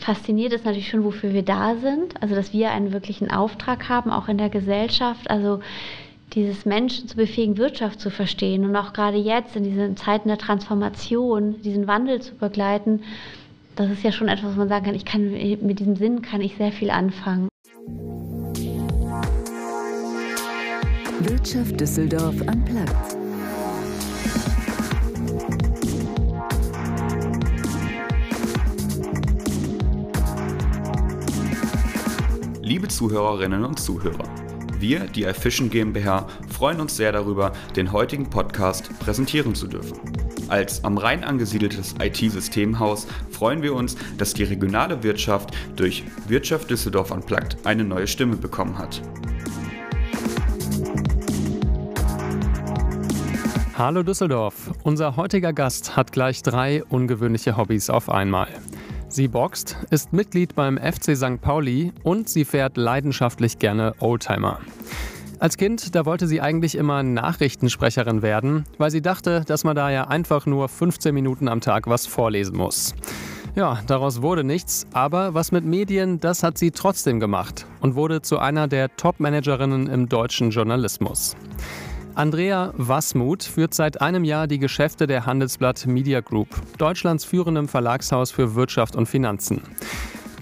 Fasziniert ist natürlich schon, wofür wir da sind. Also, dass wir einen wirklichen Auftrag haben, auch in der Gesellschaft. Also, dieses Menschen zu befähigen, Wirtschaft zu verstehen und auch gerade jetzt in diesen Zeiten der Transformation, diesen Wandel zu begleiten, das ist ja schon etwas, was man sagen kann, ich kann mit diesem Sinn kann ich sehr viel anfangen. Wirtschaft Düsseldorf am Platz. Liebe Zuhörerinnen und Zuhörer, wir, die iFishing GmbH, freuen uns sehr darüber, den heutigen Podcast präsentieren zu dürfen. Als am Rhein angesiedeltes IT-Systemhaus freuen wir uns, dass die regionale Wirtschaft durch Wirtschaft Düsseldorf Unplugged eine neue Stimme bekommen hat. Hallo Düsseldorf. Unser heutiger Gast hat gleich drei ungewöhnliche Hobbys auf einmal. Sie boxt, ist Mitglied beim FC St. Pauli und sie fährt leidenschaftlich gerne Oldtimer. Als Kind, da wollte sie eigentlich immer Nachrichtensprecherin werden, weil sie dachte, dass man da ja einfach nur 15 Minuten am Tag was vorlesen muss. Ja, daraus wurde nichts, aber was mit Medien, das hat sie trotzdem gemacht und wurde zu einer der Top-Managerinnen im deutschen Journalismus. Andrea Wassmuth führt seit einem Jahr die Geschäfte der Handelsblatt Media Group, Deutschlands führendem Verlagshaus für Wirtschaft und Finanzen.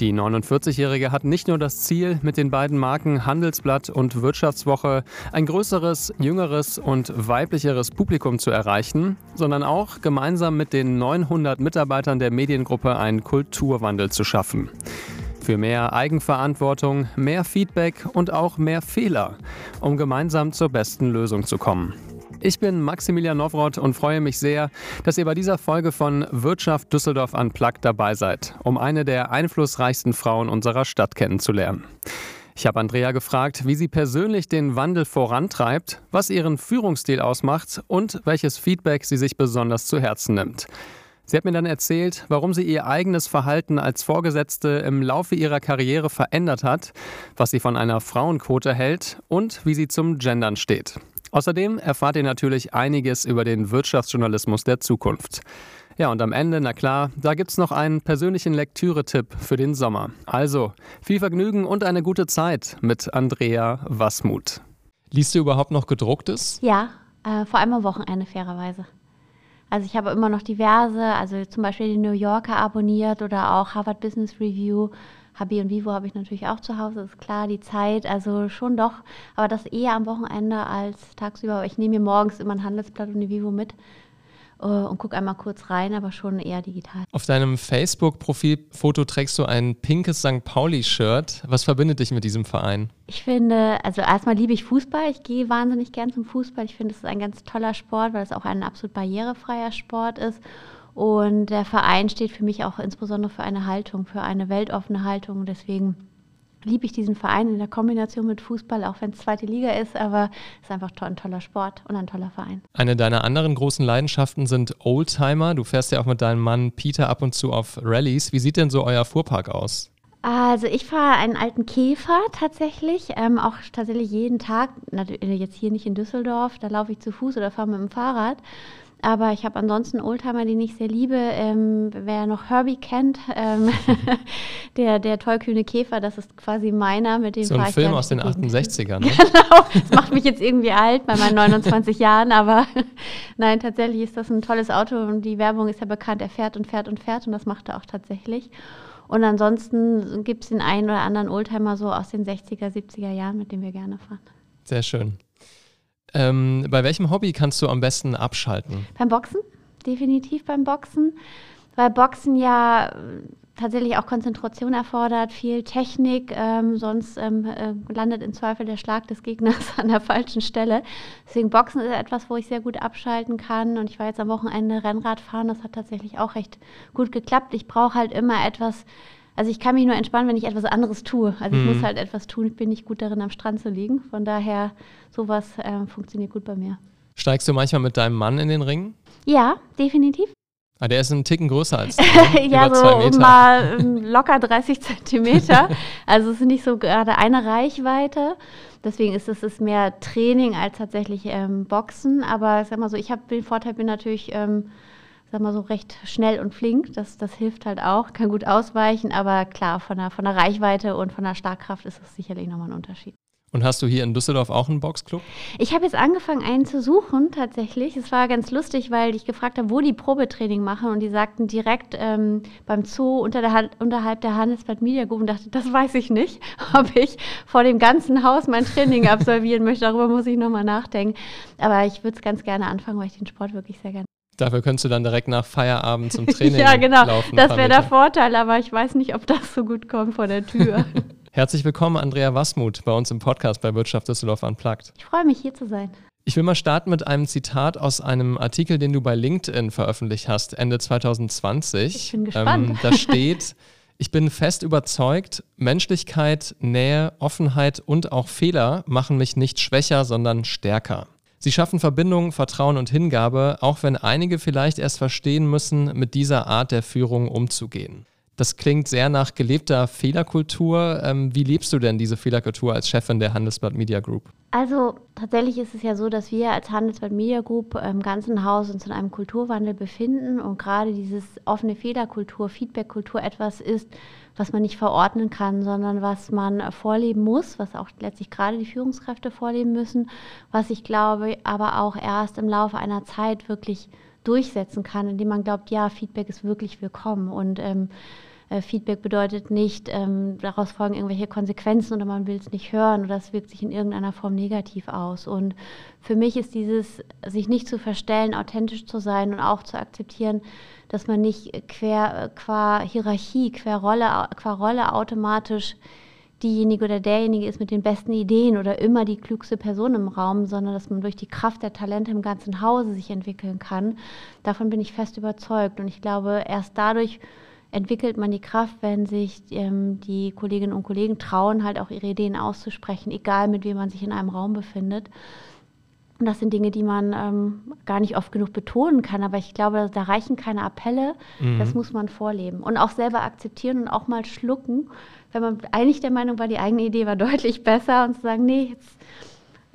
Die 49-Jährige hat nicht nur das Ziel, mit den beiden Marken Handelsblatt und Wirtschaftswoche ein größeres, jüngeres und weiblicheres Publikum zu erreichen, sondern auch gemeinsam mit den 900 Mitarbeitern der Mediengruppe einen Kulturwandel zu schaffen für mehr Eigenverantwortung, mehr Feedback und auch mehr Fehler, um gemeinsam zur besten Lösung zu kommen. Ich bin Maximilian Nowroth und freue mich sehr, dass ihr bei dieser Folge von Wirtschaft Düsseldorf Unplugged dabei seid, um eine der einflussreichsten Frauen unserer Stadt kennenzulernen. Ich habe Andrea gefragt, wie sie persönlich den Wandel vorantreibt, was ihren Führungsstil ausmacht und welches Feedback sie sich besonders zu Herzen nimmt. Sie hat mir dann erzählt, warum sie ihr eigenes Verhalten als Vorgesetzte im Laufe ihrer Karriere verändert hat, was sie von einer Frauenquote hält und wie sie zum Gendern steht. Außerdem erfahrt ihr natürlich einiges über den Wirtschaftsjournalismus der Zukunft. Ja, und am Ende, na klar, da gibt's noch einen persönlichen Lektüre-Tipp für den Sommer. Also, viel Vergnügen und eine gute Zeit mit Andrea Wassmuth. Liest du überhaupt noch gedrucktes? Ja, äh, vor allem am Wochenende fairerweise. Also ich habe immer noch diverse, also zum Beispiel die New Yorker abonniert oder auch Harvard Business Review. HB und Vivo habe ich natürlich auch zu Hause, ist klar, die Zeit, also schon doch, aber das eher am Wochenende als tagsüber. Ich nehme mir morgens immer ein Handelsblatt und die Vivo mit und gucke einmal kurz rein, aber schon eher digital. Auf deinem Facebook-Profilfoto trägst du ein pinkes St. Pauli-Shirt. Was verbindet dich mit diesem Verein? Ich finde, also erstmal liebe ich Fußball. Ich gehe wahnsinnig gern zum Fußball. Ich finde, es ist ein ganz toller Sport, weil es auch ein absolut barrierefreier Sport ist. Und der Verein steht für mich auch insbesondere für eine Haltung, für eine weltoffene Haltung. Deswegen liebe ich diesen Verein in der Kombination mit Fußball, auch wenn es zweite Liga ist, aber es ist einfach ein toller Sport und ein toller Verein. Eine deiner anderen großen Leidenschaften sind Oldtimer. Du fährst ja auch mit deinem Mann Peter ab und zu auf Rallyes. Wie sieht denn so euer Fuhrpark aus? Also ich fahre einen alten Käfer tatsächlich, ähm, auch tatsächlich jeden Tag. Jetzt hier nicht in Düsseldorf, da laufe ich zu Fuß oder fahre mit dem Fahrrad. Aber ich habe ansonsten Oldtimer, den ich sehr liebe. Ähm, wer noch Herbie kennt, ähm, der, der tollkühne Käfer, das ist quasi meiner. Mit dem so ein Film aus den 68ern, ne? Genau, das macht mich jetzt irgendwie alt bei meinen 29 Jahren. Aber nein, tatsächlich ist das ein tolles Auto und die Werbung ist ja bekannt. Er fährt und fährt und fährt und das macht er auch tatsächlich. Und ansonsten gibt es den einen oder anderen Oldtimer so aus den 60er, 70er Jahren, mit dem wir gerne fahren. Sehr schön. Ähm, bei welchem Hobby kannst du am besten abschalten? Beim Boxen, definitiv beim Boxen, weil Boxen ja tatsächlich auch Konzentration erfordert, viel Technik, ähm, sonst ähm, äh, landet im Zweifel der Schlag des Gegners an der falschen Stelle. Deswegen Boxen ist etwas, wo ich sehr gut abschalten kann und ich war jetzt am Wochenende Rennrad fahren, das hat tatsächlich auch recht gut geklappt. Ich brauche halt immer etwas, also ich kann mich nur entspannen, wenn ich etwas anderes tue. Also ich mhm. muss halt etwas tun. Ich bin nicht gut darin, am Strand zu liegen. Von daher, sowas äh, funktioniert gut bei mir. Steigst du manchmal mit deinem Mann in den Ring? Ja, definitiv. Ah, der ist einen Ticken größer als du. Ne? ja, so mal ähm, locker 30 Zentimeter. also es ist nicht so gerade eine Reichweite. Deswegen ist es ist mehr Training als tatsächlich ähm, Boxen. Aber sag mal so, ich habe den Vorteil, bin natürlich ähm, sag mal so, recht schnell und flink. Das, das hilft halt auch, kann gut ausweichen, aber klar, von der, von der Reichweite und von der Starkkraft ist es sicherlich nochmal ein Unterschied. Und hast du hier in Düsseldorf auch einen Boxclub? Ich habe jetzt angefangen, einen zu suchen, tatsächlich. Es war ganz lustig, weil ich gefragt habe, wo die Probetraining machen. Und die sagten direkt ähm, beim Zoo unter der, unterhalb der Handelsblatt Media Group und dachte, das weiß ich nicht, ob ich vor dem ganzen Haus mein Training absolvieren möchte. Darüber muss ich nochmal nachdenken. Aber ich würde es ganz gerne anfangen, weil ich den Sport wirklich sehr gerne Dafür könntest du dann direkt nach Feierabend zum Training Ja, genau. Laufen, das wäre der Vorteil, aber ich weiß nicht, ob das so gut kommt vor der Tür. Herzlich willkommen, Andrea Wassmuth, bei uns im Podcast bei Wirtschaft Düsseldorf Unplugged. Ich freue mich, hier zu sein. Ich will mal starten mit einem Zitat aus einem Artikel, den du bei LinkedIn veröffentlicht hast, Ende 2020. Ich bin gespannt. Ähm, da steht, ich bin fest überzeugt, Menschlichkeit, Nähe, Offenheit und auch Fehler machen mich nicht schwächer, sondern stärker. Sie schaffen Verbindung, Vertrauen und Hingabe, auch wenn einige vielleicht erst verstehen müssen, mit dieser Art der Führung umzugehen. Das klingt sehr nach gelebter Fehlerkultur. Ähm, wie lebst du denn diese Fehlerkultur als Chefin der Handelsblatt Media Group? Also tatsächlich ist es ja so, dass wir als Handelsblatt Media Group im ganzen Haus uns in einem Kulturwandel befinden und gerade dieses offene Fehlerkultur, Feedbackkultur etwas ist, was man nicht verordnen kann, sondern was man vorleben muss, was auch letztlich gerade die Führungskräfte vorleben müssen, was ich glaube aber auch erst im Laufe einer Zeit wirklich durchsetzen kann, indem man glaubt, ja, Feedback ist wirklich willkommen. Und ähm, äh, Feedback bedeutet nicht, ähm, daraus folgen irgendwelche Konsequenzen oder man will es nicht hören oder es wirkt sich in irgendeiner Form negativ aus. Und für mich ist dieses, sich nicht zu verstellen, authentisch zu sein und auch zu akzeptieren, dass man nicht quer, qua Hierarchie, qua Rolle, qua Rolle automatisch diejenige oder derjenige ist mit den besten Ideen oder immer die klügste Person im Raum, sondern dass man durch die Kraft der Talente im ganzen Hause sich entwickeln kann. Davon bin ich fest überzeugt. Und ich glaube, erst dadurch entwickelt man die Kraft, wenn sich ähm, die Kolleginnen und Kollegen trauen, halt auch ihre Ideen auszusprechen, egal mit wem man sich in einem Raum befindet. Und das sind Dinge, die man ähm, gar nicht oft genug betonen kann, aber ich glaube, da reichen keine Appelle, mhm. das muss man vorleben und auch selber akzeptieren und auch mal schlucken, wenn man eigentlich der Meinung war, die eigene Idee war deutlich besser und zu sagen, nee, jetzt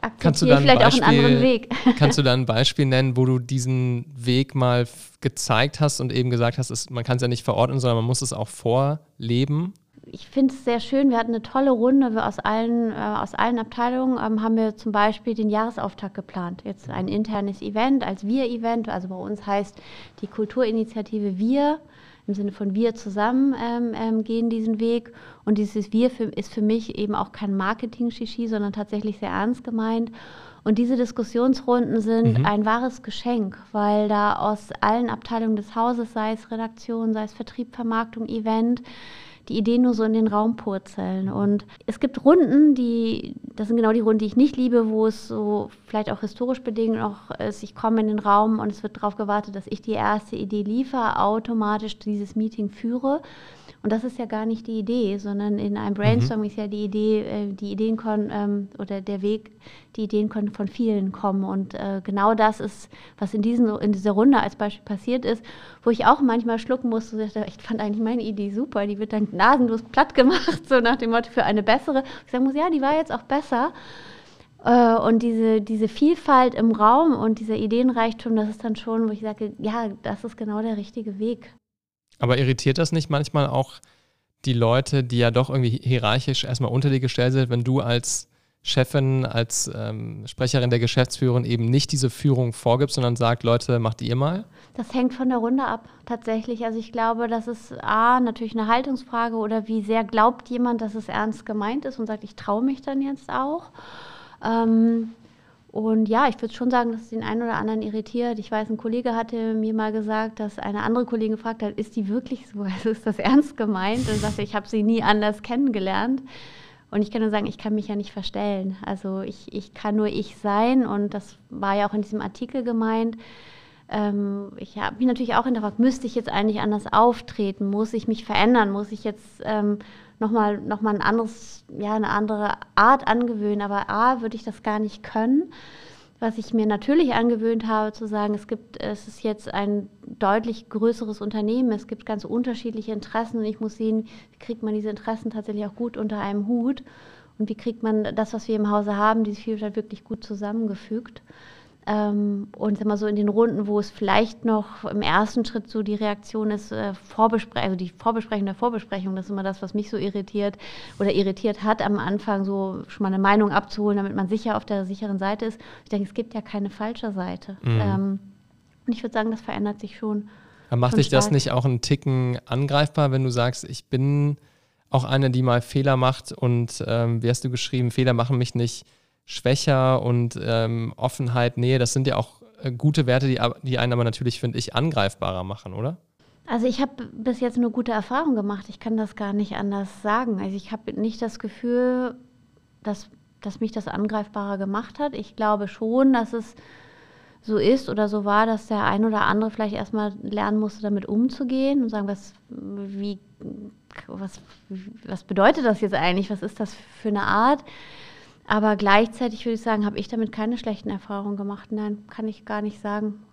akzeptiere vielleicht Beispiel, auch einen anderen Weg. kannst du da ein Beispiel nennen, wo du diesen Weg mal gezeigt hast und eben gesagt hast, es, man kann es ja nicht verordnen, sondern man muss es auch vorleben? ich finde es sehr schön. Wir hatten eine tolle Runde. Wir aus allen, äh, aus allen Abteilungen ähm, haben wir zum Beispiel den Jahresauftakt geplant. Jetzt ein internes Event als Wir-Event. Also bei uns heißt die Kulturinitiative Wir im Sinne von wir zusammen ähm, ähm, gehen diesen Weg. Und dieses Wir für, ist für mich eben auch kein Marketing-Shishi, sondern tatsächlich sehr ernst gemeint. Und diese Diskussionsrunden sind mhm. ein wahres Geschenk, weil da aus allen Abteilungen des Hauses, sei es Redaktion, sei es Vertrieb, Vermarktung, Event, die Ideen nur so in den Raum purzeln. Und es gibt Runden, die, das sind genau die Runden, die ich nicht liebe, wo es so vielleicht auch historisch bedingt auch ist, ich komme in den Raum und es wird darauf gewartet, dass ich die erste Idee liefere, automatisch dieses Meeting führe. Und das ist ja gar nicht die Idee, sondern in einem Brainstorming mhm. ist ja die Idee, äh, die Ideen können ähm, oder der Weg, die Ideen können von vielen kommen. Und äh, genau das ist, was in, diesen, in dieser Runde als Beispiel passiert ist, wo ich auch manchmal schlucken musste. Ich fand eigentlich meine Idee super, die wird dann nasenlos platt gemacht, so nach dem Motto für eine bessere. Ich sagen muss, ja, die war jetzt auch besser. Äh, und diese, diese Vielfalt im Raum und dieser Ideenreichtum, das ist dann schon, wo ich sage, ja, das ist genau der richtige Weg. Aber irritiert das nicht manchmal auch die Leute, die ja doch irgendwie hierarchisch erstmal unter dir gestellt sind, wenn du als Chefin, als ähm, Sprecherin der Geschäftsführerin eben nicht diese Führung vorgibst, sondern sagt, Leute, macht ihr mal? Das hängt von der Runde ab, tatsächlich. Also ich glaube, das ist A, natürlich eine Haltungsfrage oder wie sehr glaubt jemand, dass es ernst gemeint ist und sagt, ich traue mich dann jetzt auch. Ähm, und ja, ich würde schon sagen, dass es den einen oder anderen irritiert. Ich weiß, ein Kollege hatte mir mal gesagt, dass eine andere Kollegin gefragt hat, ist die wirklich so? Also ist das ernst gemeint? Und sagte, ich habe sie nie anders kennengelernt. Und ich kann nur sagen, ich kann mich ja nicht verstellen. Also ich, ich kann nur ich sein. Und das war ja auch in diesem Artikel gemeint. Ähm, ich habe mich natürlich auch hinterfragt, müsste ich jetzt eigentlich anders auftreten? Muss ich mich verändern? Muss ich jetzt ähm, nochmal noch mal ein anderes, ja, eine andere Art angewöhnen. Aber A, würde ich das gar nicht können. Was ich mir natürlich angewöhnt habe, zu sagen, es gibt, es ist jetzt ein deutlich größeres Unternehmen, es gibt ganz unterschiedliche Interessen und ich muss sehen, wie kriegt man diese Interessen tatsächlich auch gut unter einem Hut und wie kriegt man das, was wir im Hause haben, diese Vielfalt wirklich gut zusammengefügt. Ähm, und immer so in den Runden, wo es vielleicht noch im ersten Schritt so die Reaktion ist, äh, Vorbesprechung, also die Vorbesprechung der Vorbesprechung, das ist immer das, was mich so irritiert oder irritiert hat, am Anfang so schon mal eine Meinung abzuholen, damit man sicher auf der sicheren Seite ist. Ich denke, es gibt ja keine falsche Seite. Mhm. Ähm, und ich würde sagen, das verändert sich schon. Aber macht dich das nicht auch einen Ticken angreifbar, wenn du sagst, ich bin auch eine, die mal Fehler macht und ähm, wie hast du geschrieben, Fehler machen mich nicht schwächer und ähm, Offenheit, Nähe, das sind ja auch äh, gute Werte, die, die einen aber natürlich, finde ich, angreifbarer machen, oder? Also ich habe bis jetzt nur gute Erfahrungen gemacht. Ich kann das gar nicht anders sagen. Also ich habe nicht das Gefühl, dass, dass mich das angreifbarer gemacht hat. Ich glaube schon, dass es so ist oder so war, dass der ein oder andere vielleicht erstmal lernen musste, damit umzugehen und sagen, was, wie, was, was bedeutet das jetzt eigentlich? Was ist das für eine Art? Aber gleichzeitig würde ich sagen, habe ich damit keine schlechten Erfahrungen gemacht. Nein, kann ich gar nicht sagen.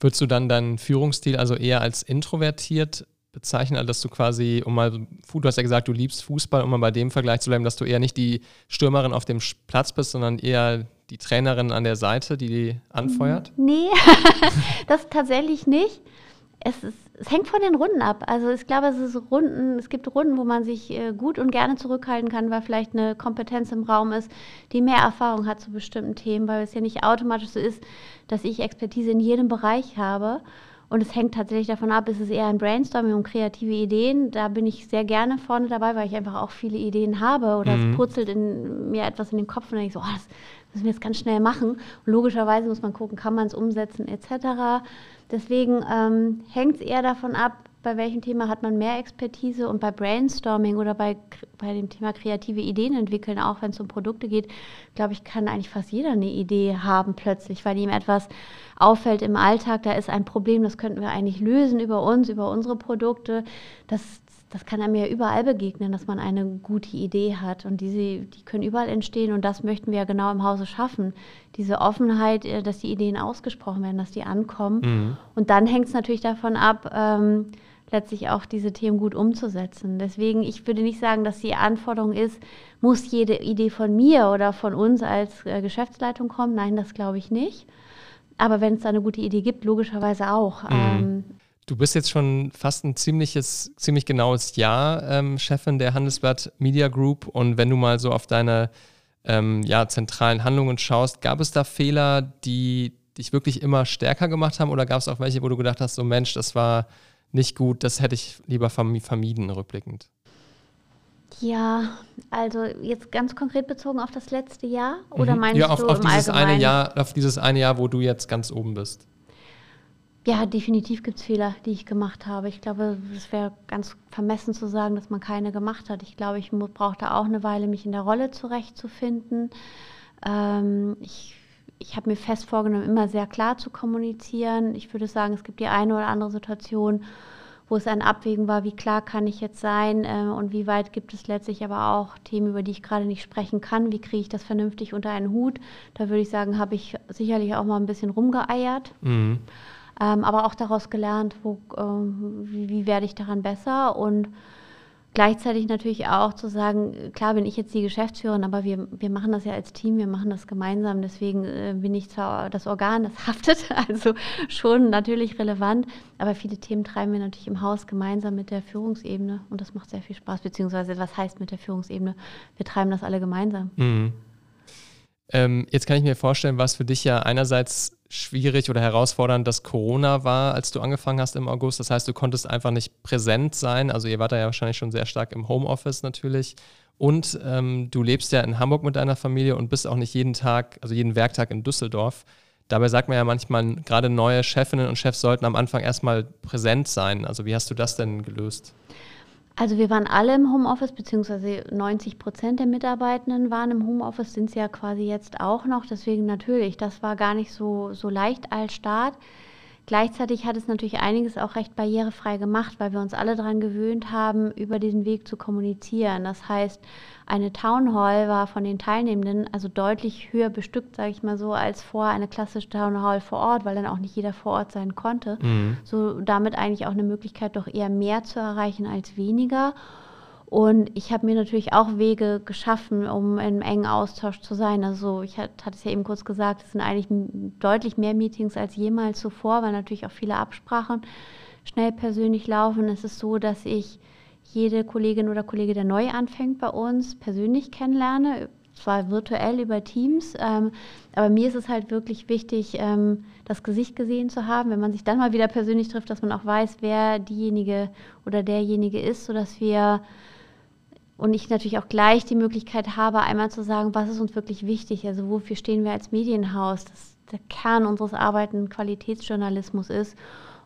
Würdest du dann deinen Führungsstil also eher als introvertiert bezeichnen, also dass du quasi, um mal, du hast ja gesagt, du liebst Fußball, um mal bei dem Vergleich zu bleiben, dass du eher nicht die Stürmerin auf dem Platz bist, sondern eher die Trainerin an der Seite, die die anfeuert? Nee, das tatsächlich nicht. Es, ist, es, hängt von den Runden ab. Also ich glaube, es, ist Runden, es gibt Runden, wo man sich äh, gut und gerne zurückhalten kann, weil vielleicht eine Kompetenz im Raum ist, die mehr Erfahrung hat zu bestimmten Themen, weil es ja nicht automatisch so ist, dass ich Expertise in jedem Bereich habe. Und es hängt tatsächlich davon ab, ist es eher ein Brainstorming und kreative Ideen. Da bin ich sehr gerne vorne dabei, weil ich einfach auch viele Ideen habe oder mhm. es purzelt in mir etwas in den Kopf und dann denke ich so, oh, das müssen wir jetzt ganz schnell machen. Und logischerweise muss man gucken, kann man es umsetzen etc. Deswegen ähm, hängt es eher davon ab, bei welchem Thema hat man mehr Expertise und bei Brainstorming oder bei, bei dem Thema kreative Ideen entwickeln, auch wenn es um Produkte geht, glaube ich, kann eigentlich fast jeder eine Idee haben plötzlich, weil ihm etwas auffällt im Alltag, da ist ein Problem, das könnten wir eigentlich lösen über uns, über unsere Produkte. Das, das kann einem ja überall begegnen, dass man eine gute Idee hat. Und diese, die können überall entstehen und das möchten wir ja genau im Hause schaffen. Diese Offenheit, äh, dass die Ideen ausgesprochen werden, dass die ankommen. Mhm. Und dann hängt es natürlich davon ab, ähm, letztlich auch diese Themen gut umzusetzen. Deswegen, ich würde nicht sagen, dass die Anforderung ist, muss jede Idee von mir oder von uns als äh, Geschäftsleitung kommen. Nein, das glaube ich nicht. Aber wenn es da eine gute Idee gibt, logischerweise auch. Mhm. Ähm, Du bist jetzt schon fast ein ziemliches, ziemlich genaues Jahr ähm, Chefin der Handelsblatt Media Group. Und wenn du mal so auf deine ähm, ja, zentralen Handlungen schaust, gab es da Fehler, die dich wirklich immer stärker gemacht haben? Oder gab es auch welche, wo du gedacht hast, so Mensch, das war nicht gut, das hätte ich lieber vermieden, rückblickend? Ja, also jetzt ganz konkret bezogen auf das letzte Jahr oder mhm. meinst ja, auf, du auf dieses eine Jahr, auf dieses eine Jahr, wo du jetzt ganz oben bist? Ja, definitiv gibt es Fehler, die ich gemacht habe. Ich glaube, es wäre ganz vermessen zu sagen, dass man keine gemacht hat. Ich glaube, ich brauchte auch eine Weile, mich in der Rolle zurechtzufinden. Ähm, ich ich habe mir fest vorgenommen, immer sehr klar zu kommunizieren. Ich würde sagen, es gibt die eine oder andere Situation, wo es ein Abwägen war, wie klar kann ich jetzt sein äh, und wie weit gibt es letztlich aber auch Themen, über die ich gerade nicht sprechen kann. Wie kriege ich das vernünftig unter einen Hut? Da würde ich sagen, habe ich sicherlich auch mal ein bisschen rumgeeiert. Mhm ähm, aber auch daraus gelernt, wo, äh, wie, wie, werde ich daran besser und gleichzeitig natürlich auch zu sagen, klar bin ich jetzt die Geschäftsführerin, aber wir, wir machen das ja als Team, wir machen das gemeinsam, deswegen äh, bin ich zwar das Organ, das haftet, also schon natürlich relevant, aber viele Themen treiben wir natürlich im Haus gemeinsam mit der Führungsebene und das macht sehr viel Spaß, beziehungsweise was heißt mit der Führungsebene? Wir treiben das alle gemeinsam. Mhm. Ähm, jetzt kann ich mir vorstellen, was für dich ja einerseits schwierig oder herausfordernd, dass Corona war, als du angefangen hast im August. Das heißt, du konntest einfach nicht präsent sein. Also ihr wart ja wahrscheinlich schon sehr stark im Homeoffice natürlich. Und ähm, du lebst ja in Hamburg mit deiner Familie und bist auch nicht jeden Tag, also jeden Werktag in Düsseldorf. Dabei sagt man ja manchmal, gerade neue Chefinnen und Chefs sollten am Anfang erstmal präsent sein. Also wie hast du das denn gelöst? Also wir waren alle im Homeoffice, beziehungsweise 90 Prozent der Mitarbeitenden waren im Homeoffice, sind es ja quasi jetzt auch noch. Deswegen natürlich, das war gar nicht so, so leicht als Start. Gleichzeitig hat es natürlich einiges auch recht barrierefrei gemacht, weil wir uns alle daran gewöhnt haben, über diesen Weg zu kommunizieren. Das heißt, eine Town Hall war von den Teilnehmenden also deutlich höher bestückt, sage ich mal so, als vorher eine klassische Town Hall vor Ort, weil dann auch nicht jeder vor Ort sein konnte. Mhm. So damit eigentlich auch eine Möglichkeit, doch eher mehr zu erreichen als weniger. Und ich habe mir natürlich auch Wege geschaffen, um im engen Austausch zu sein. Also ich hatte es ja eben kurz gesagt, es sind eigentlich deutlich mehr Meetings als jemals zuvor, weil natürlich auch viele Absprachen schnell persönlich laufen. Es ist so, dass ich jede Kollegin oder Kollege, der neu anfängt bei uns, persönlich kennenlerne, zwar virtuell über Teams, ähm, aber mir ist es halt wirklich wichtig, ähm, das Gesicht gesehen zu haben, wenn man sich dann mal wieder persönlich trifft, dass man auch weiß, wer diejenige oder derjenige ist, sodass wir und ich natürlich auch gleich die Möglichkeit habe, einmal zu sagen, was ist uns wirklich wichtig, also wofür stehen wir als Medienhaus, dass der Kern unseres Arbeiten Qualitätsjournalismus ist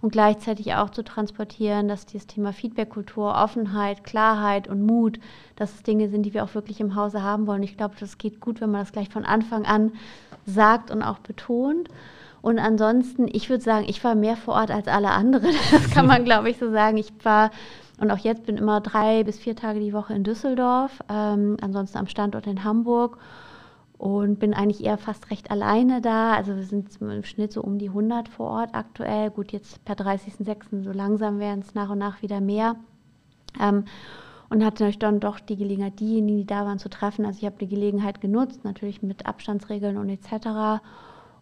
und gleichzeitig auch zu transportieren, dass dieses Thema Feedbackkultur, Offenheit, Klarheit und Mut, dass es Dinge sind, die wir auch wirklich im Hause haben wollen. Ich glaube, das geht gut, wenn man das gleich von Anfang an sagt und auch betont. Und ansonsten, ich würde sagen, ich war mehr vor Ort als alle anderen. Das kann man, glaube ich, so sagen. Ich war und auch jetzt bin immer drei bis vier Tage die Woche in Düsseldorf, ähm, ansonsten am Standort in Hamburg und bin eigentlich eher fast recht alleine da. Also wir sind im Schnitt so um die 100 vor Ort aktuell. Gut, jetzt per 30.06. so langsam werden es nach und nach wieder mehr. Ähm, und hatte natürlich dann doch die Gelegenheit, diejenigen, die da waren, zu treffen. Also ich habe die Gelegenheit genutzt, natürlich mit Abstandsregeln und etc.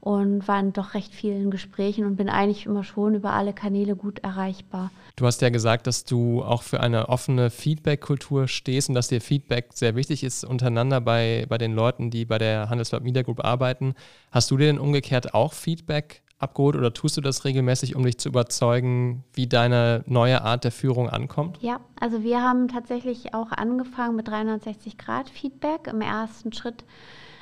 Und war in doch recht vielen Gesprächen und bin eigentlich immer schon über alle Kanäle gut erreichbar. Du hast ja gesagt, dass du auch für eine offene Feedback-Kultur stehst und dass dir Feedback sehr wichtig ist untereinander bei, bei den Leuten, die bei der Handelsblatt Media Group arbeiten. Hast du dir denn umgekehrt auch Feedback abgeholt oder tust du das regelmäßig, um dich zu überzeugen, wie deine neue Art der Führung ankommt? Ja, also wir haben tatsächlich auch angefangen mit 360 Grad Feedback. Im ersten Schritt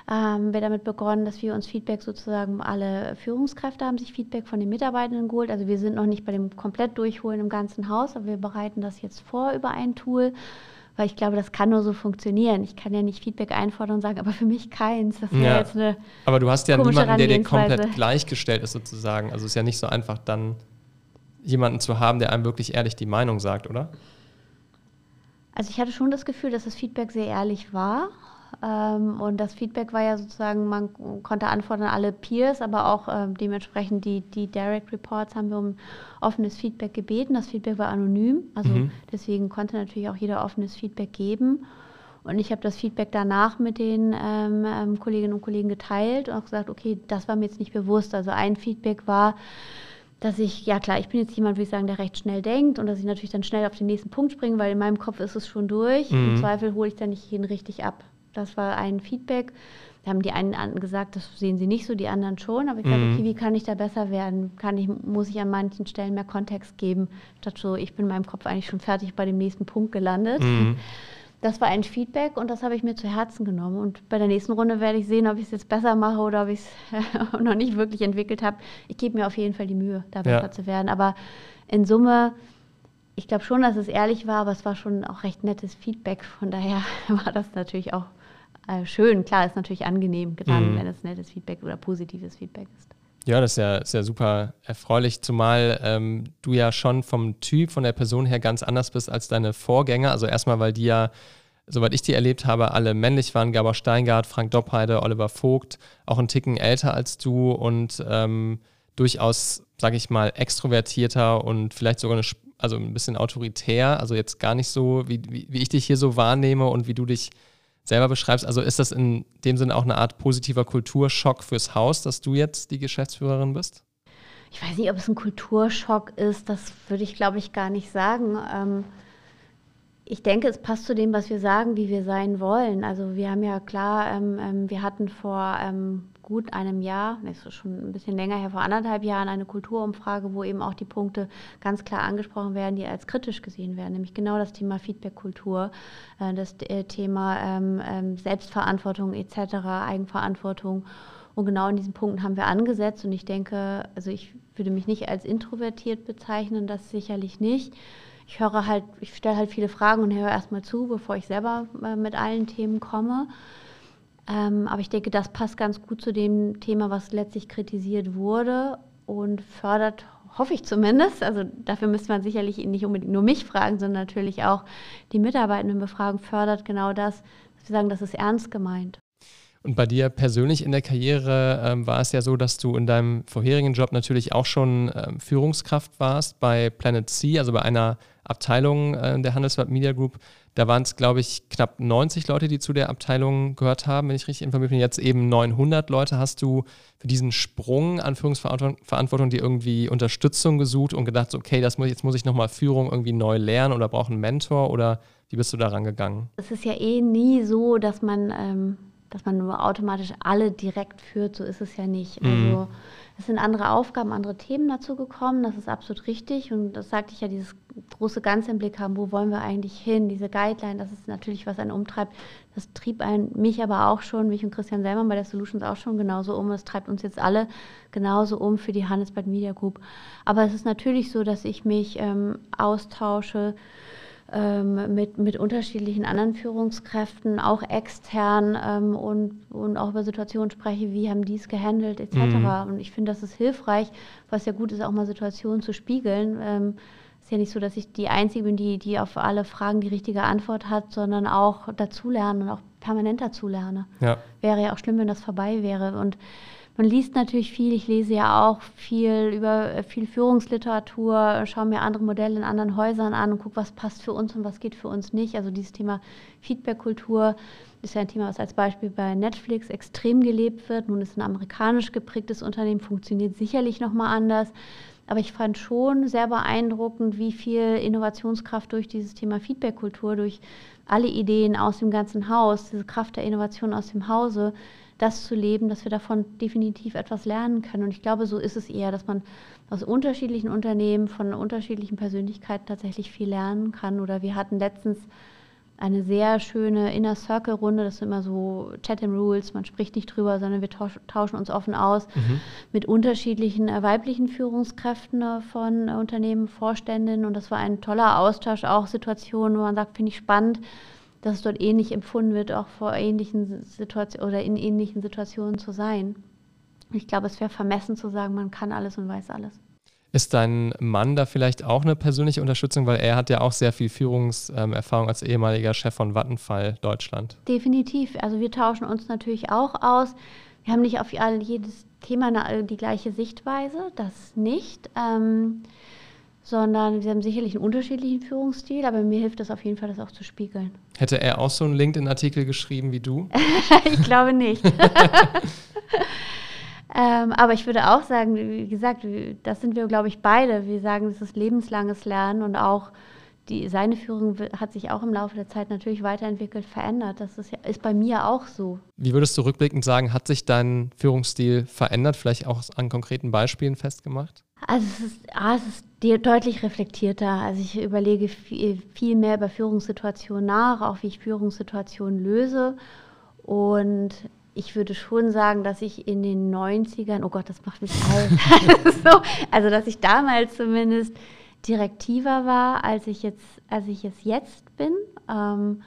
haben wir damit begonnen, dass wir uns Feedback sozusagen, alle Führungskräfte haben sich Feedback von den Mitarbeitenden geholt. Also wir sind noch nicht bei dem komplett Durchholen im ganzen Haus, aber wir bereiten das jetzt vor über ein Tool weil ich glaube, das kann nur so funktionieren. Ich kann ja nicht Feedback einfordern und sagen, aber für mich keins. Das ja. jetzt eine aber du hast ja niemanden, der dir komplett gleichgestellt ist sozusagen. Also es ist ja nicht so einfach, dann jemanden zu haben, der einem wirklich ehrlich die Meinung sagt, oder? Also ich hatte schon das Gefühl, dass das Feedback sehr ehrlich war. Ähm, und das Feedback war ja sozusagen, man konnte antworten alle Peers, aber auch ähm, dementsprechend die, die Direct Reports haben wir um offenes Feedback gebeten. Das Feedback war anonym, also mhm. deswegen konnte natürlich auch jeder offenes Feedback geben. Und ich habe das Feedback danach mit den ähm, ähm, Kolleginnen und Kollegen geteilt und auch gesagt, okay, das war mir jetzt nicht bewusst. Also ein Feedback war, dass ich, ja klar, ich bin jetzt jemand, würde ich sagen, der recht schnell denkt und dass ich natürlich dann schnell auf den nächsten Punkt springe, weil in meinem Kopf ist es schon durch. Mhm. Im Zweifel hole ich dann nicht jeden richtig ab. Das war ein Feedback. Da haben die einen gesagt, das sehen sie nicht so, die anderen schon. Aber ich mhm. sage, okay, wie kann ich da besser werden? Kann ich, muss ich an manchen Stellen mehr Kontext geben, statt so, ich bin in meinem Kopf eigentlich schon fertig bei dem nächsten Punkt gelandet. Mhm. Das war ein Feedback und das habe ich mir zu Herzen genommen. Und bei der nächsten Runde werde ich sehen, ob ich es jetzt besser mache oder ob ich es noch nicht wirklich entwickelt habe. Ich gebe mir auf jeden Fall die Mühe, da besser ja. zu werden. Aber in Summe ich glaube schon, dass es ehrlich war, aber es war schon auch recht nettes Feedback. Von daher war das natürlich auch schön. Klar, ist natürlich angenehm getan, mhm. wenn es nettes Feedback oder positives Feedback ist. Ja, das ist ja, ist ja super erfreulich, zumal ähm, du ja schon vom Typ, von der Person her ganz anders bist als deine Vorgänger. Also erstmal, weil die ja, soweit ich die erlebt habe, alle männlich waren. Gabor Steingart, Frank Doppheide, Oliver Vogt, auch ein Ticken älter als du und ähm, durchaus, sage ich mal, extrovertierter und vielleicht sogar eine, also ein bisschen autoritär. Also jetzt gar nicht so, wie, wie, wie ich dich hier so wahrnehme und wie du dich selber beschreibst. Also ist das in dem Sinne auch eine Art positiver Kulturschock fürs Haus, dass du jetzt die Geschäftsführerin bist? Ich weiß nicht, ob es ein Kulturschock ist, das würde ich, glaube ich, gar nicht sagen. Ähm, ich denke, es passt zu dem, was wir sagen, wie wir sein wollen. Also wir haben ja klar, ähm, ähm, wir hatten vor ähm, gut einem Jahr, das ist schon ein bisschen länger her, vor anderthalb Jahren eine Kulturumfrage, wo eben auch die Punkte ganz klar angesprochen werden, die als kritisch gesehen werden, nämlich genau das Thema Feedbackkultur, äh, das äh, Thema ähm, ähm, Selbstverantwortung etc., Eigenverantwortung. Und genau in diesen Punkten haben wir angesetzt und ich denke, also ich würde mich nicht als introvertiert bezeichnen, das sicherlich nicht ich höre halt, ich stelle halt viele Fragen und höre erstmal zu, bevor ich selber äh, mit allen Themen komme. Ähm, aber ich denke, das passt ganz gut zu dem Thema, was letztlich kritisiert wurde und fördert, hoffe ich zumindest, also dafür müsste man sicherlich nicht unbedingt nur mich fragen, sondern natürlich auch die Mitarbeitenden befragen, fördert genau das, dass wir sagen, das ist ernst gemeint. Und bei dir persönlich in der Karriere ähm, war es ja so, dass du in deinem vorherigen Job natürlich auch schon ähm, Führungskraft warst bei Planet C, also bei einer Abteilung äh, der Handelsblatt Media Group. Da waren es, glaube ich, knapp 90 Leute, die zu der Abteilung gehört haben, wenn ich richtig informiert bin. Jetzt eben 900 Leute. Hast du für diesen Sprung an Führungsverantwortung dir irgendwie Unterstützung gesucht und gedacht, okay, das muss, jetzt muss ich nochmal Führung irgendwie neu lernen oder brauche einen Mentor oder wie bist du daran gegangen? Es ist ja eh nie so, dass man, ähm, dass man nur automatisch alle direkt führt. So ist es ja nicht. Mhm. Also es sind andere Aufgaben, andere Themen dazu gekommen. Das ist absolut richtig. Und das sagte ich ja, dieses große Ganze im Blick haben, wo wollen wir eigentlich hin? Diese Guideline, das ist natürlich, was einen umtreibt. Das trieb einen, mich aber auch schon, mich und Christian Sellmann bei der Solutions auch schon genauso um. Es treibt uns jetzt alle genauso um für die Handelsblatt Media Group. Aber es ist natürlich so, dass ich mich ähm, austausche ähm, mit, mit unterschiedlichen anderen Führungskräften, auch extern ähm, und, und auch über Situationen spreche, wie haben die es gehandelt etc. Mhm. Und ich finde, das ist hilfreich, was ja gut ist, auch mal Situationen zu spiegeln. Ähm, ist ja nicht so, dass ich die Einzige bin, die, die auf alle Fragen die richtige Antwort hat, sondern auch dazulernen und auch permanent dazulerne. Ja. Wäre ja auch schlimm, wenn das vorbei wäre. Und man liest natürlich viel. Ich lese ja auch viel über äh, viel Führungsliteratur, schaue mir andere Modelle in anderen Häusern an und gucke, was passt für uns und was geht für uns nicht. Also dieses Thema Feedback-Kultur ist ja ein Thema, was als Beispiel bei Netflix extrem gelebt wird. Nun ist ein amerikanisch geprägtes Unternehmen, funktioniert sicherlich nochmal anders. Aber ich fand schon sehr beeindruckend, wie viel Innovationskraft durch dieses Thema Feedback-Kultur, durch alle Ideen aus dem ganzen Haus, diese Kraft der Innovation aus dem Hause, das zu leben, dass wir davon definitiv etwas lernen können. Und ich glaube, so ist es eher, dass man aus unterschiedlichen Unternehmen, von unterschiedlichen Persönlichkeiten tatsächlich viel lernen kann. Oder wir hatten letztens eine sehr schöne Inner Circle Runde. Das sind immer so Chat and Rules. Man spricht nicht drüber, sondern wir tauschen uns offen aus mhm. mit unterschiedlichen äh, weiblichen Führungskräften äh, von äh, Unternehmen, Vorständinnen. Und das war ein toller Austausch, auch Situationen, wo man sagt, finde ich spannend dass es dort ähnlich empfunden wird, auch vor ähnlichen Situationen oder in ähnlichen Situationen zu sein. Ich glaube, es wäre vermessen zu sagen, man kann alles und weiß alles. Ist dein Mann da vielleicht auch eine persönliche Unterstützung, weil er hat ja auch sehr viel Führungserfahrung als ehemaliger Chef von Vattenfall Deutschland? Definitiv. Also wir tauschen uns natürlich auch aus. Wir haben nicht auf jedes Thema die gleiche Sichtweise, das nicht. Ähm, sondern wir haben sicherlich einen unterschiedlichen Führungsstil, aber mir hilft es auf jeden Fall, das auch zu spiegeln. Hätte er auch so einen LinkedIn-Artikel geschrieben wie du? ich glaube nicht. ähm, aber ich würde auch sagen, wie gesagt, das sind wir, glaube ich, beide. Wir sagen, es ist lebenslanges Lernen und auch die, seine Führung hat sich auch im Laufe der Zeit natürlich weiterentwickelt, verändert. Das ist, ist bei mir auch so. Wie würdest du rückblickend sagen, hat sich dein Führungsstil verändert, vielleicht auch an konkreten Beispielen festgemacht? Also es ist, ah, es ist deutlich reflektierter. Also ich überlege viel, viel mehr über Führungssituationen nach, auch wie ich Führungssituationen löse. Und ich würde schon sagen, dass ich in den 90ern, oh Gott, das macht mich alt. so, also dass ich damals zumindest direktiver war, als ich jetzt, als ich es jetzt bin. Ähm,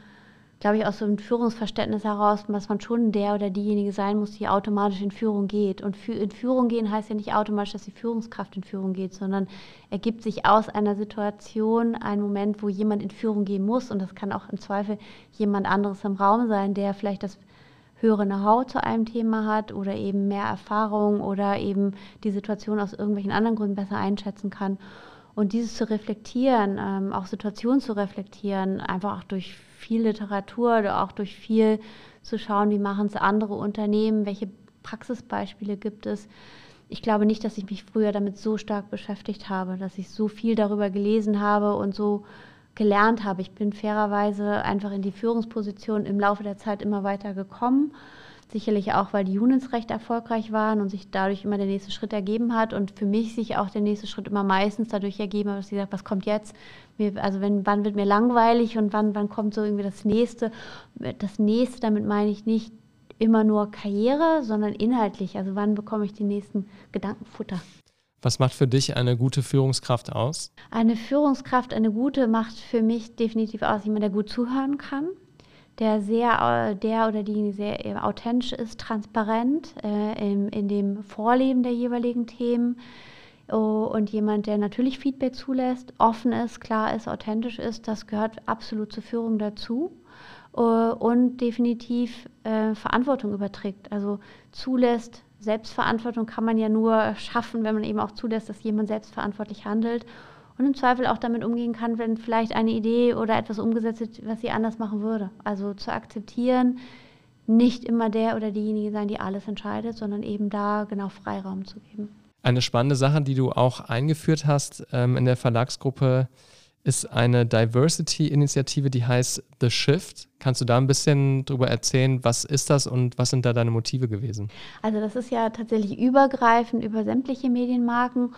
glaube ich, aus so einem Führungsverständnis heraus, dass man schon der oder diejenige sein muss, die automatisch in Führung geht. Und in Führung gehen heißt ja nicht automatisch, dass die Führungskraft in Führung geht, sondern ergibt sich aus einer Situation ein Moment, wo jemand in Führung gehen muss. Und das kann auch im Zweifel jemand anderes im Raum sein, der vielleicht das höhere Know-how zu einem Thema hat oder eben mehr Erfahrung oder eben die Situation aus irgendwelchen anderen Gründen besser einschätzen kann. Und dieses zu reflektieren, ähm, auch Situationen zu reflektieren, einfach auch durch viel Literatur oder auch durch viel zu schauen, wie machen es andere Unternehmen, welche Praxisbeispiele gibt es. Ich glaube nicht, dass ich mich früher damit so stark beschäftigt habe, dass ich so viel darüber gelesen habe und so gelernt habe. Ich bin fairerweise einfach in die Führungsposition im Laufe der Zeit immer weiter gekommen Sicherlich auch, weil die Units recht erfolgreich waren und sich dadurch immer der nächste Schritt ergeben hat und für mich sich auch der nächste Schritt immer meistens dadurch ergeben hat, dass ich gesagt was kommt jetzt? Mir, also wenn, wann wird mir langweilig und wann, wann kommt so irgendwie das nächste? Das nächste, damit meine ich nicht immer nur Karriere, sondern inhaltlich. Also wann bekomme ich die nächsten Gedankenfutter? Was macht für dich eine gute Führungskraft aus? Eine Führungskraft, eine gute, macht für mich definitiv aus, jemand, der gut zuhören kann, der sehr, äh, der oder die sehr äh, authentisch ist, transparent äh, in, in dem Vorleben der jeweiligen Themen oh, und jemand, der natürlich Feedback zulässt, offen ist, klar ist, authentisch ist, das gehört absolut zur Führung dazu oh, und definitiv äh, Verantwortung überträgt, also zulässt. Selbstverantwortung kann man ja nur schaffen, wenn man eben auch zulässt, dass jemand selbstverantwortlich handelt und im Zweifel auch damit umgehen kann, wenn vielleicht eine Idee oder etwas umgesetzt wird, was sie anders machen würde. Also zu akzeptieren, nicht immer der oder diejenige sein, die alles entscheidet, sondern eben da genau Freiraum zu geben. Eine spannende Sache, die du auch eingeführt hast ähm, in der Verlagsgruppe, ist eine Diversity-Initiative, die heißt The Shift. Kannst du da ein bisschen drüber erzählen, was ist das und was sind da deine Motive gewesen? Also das ist ja tatsächlich übergreifend über sämtliche Medienmarken.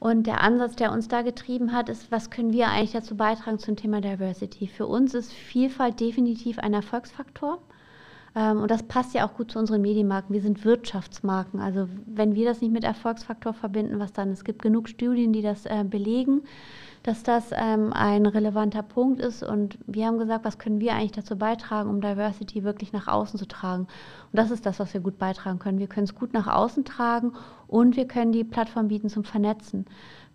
Und der Ansatz, der uns da getrieben hat, ist, was können wir eigentlich dazu beitragen zum Thema Diversity? Für uns ist Vielfalt definitiv ein Erfolgsfaktor. Ähm, und das passt ja auch gut zu unseren Medienmarken. Wir sind Wirtschaftsmarken. Also wenn wir das nicht mit Erfolgsfaktor verbinden, was dann? Es gibt genug Studien, die das äh, belegen dass das ähm, ein relevanter Punkt ist. Und wir haben gesagt, was können wir eigentlich dazu beitragen, um Diversity wirklich nach außen zu tragen. Und das ist das, was wir gut beitragen können. Wir können es gut nach außen tragen und wir können die Plattform bieten zum Vernetzen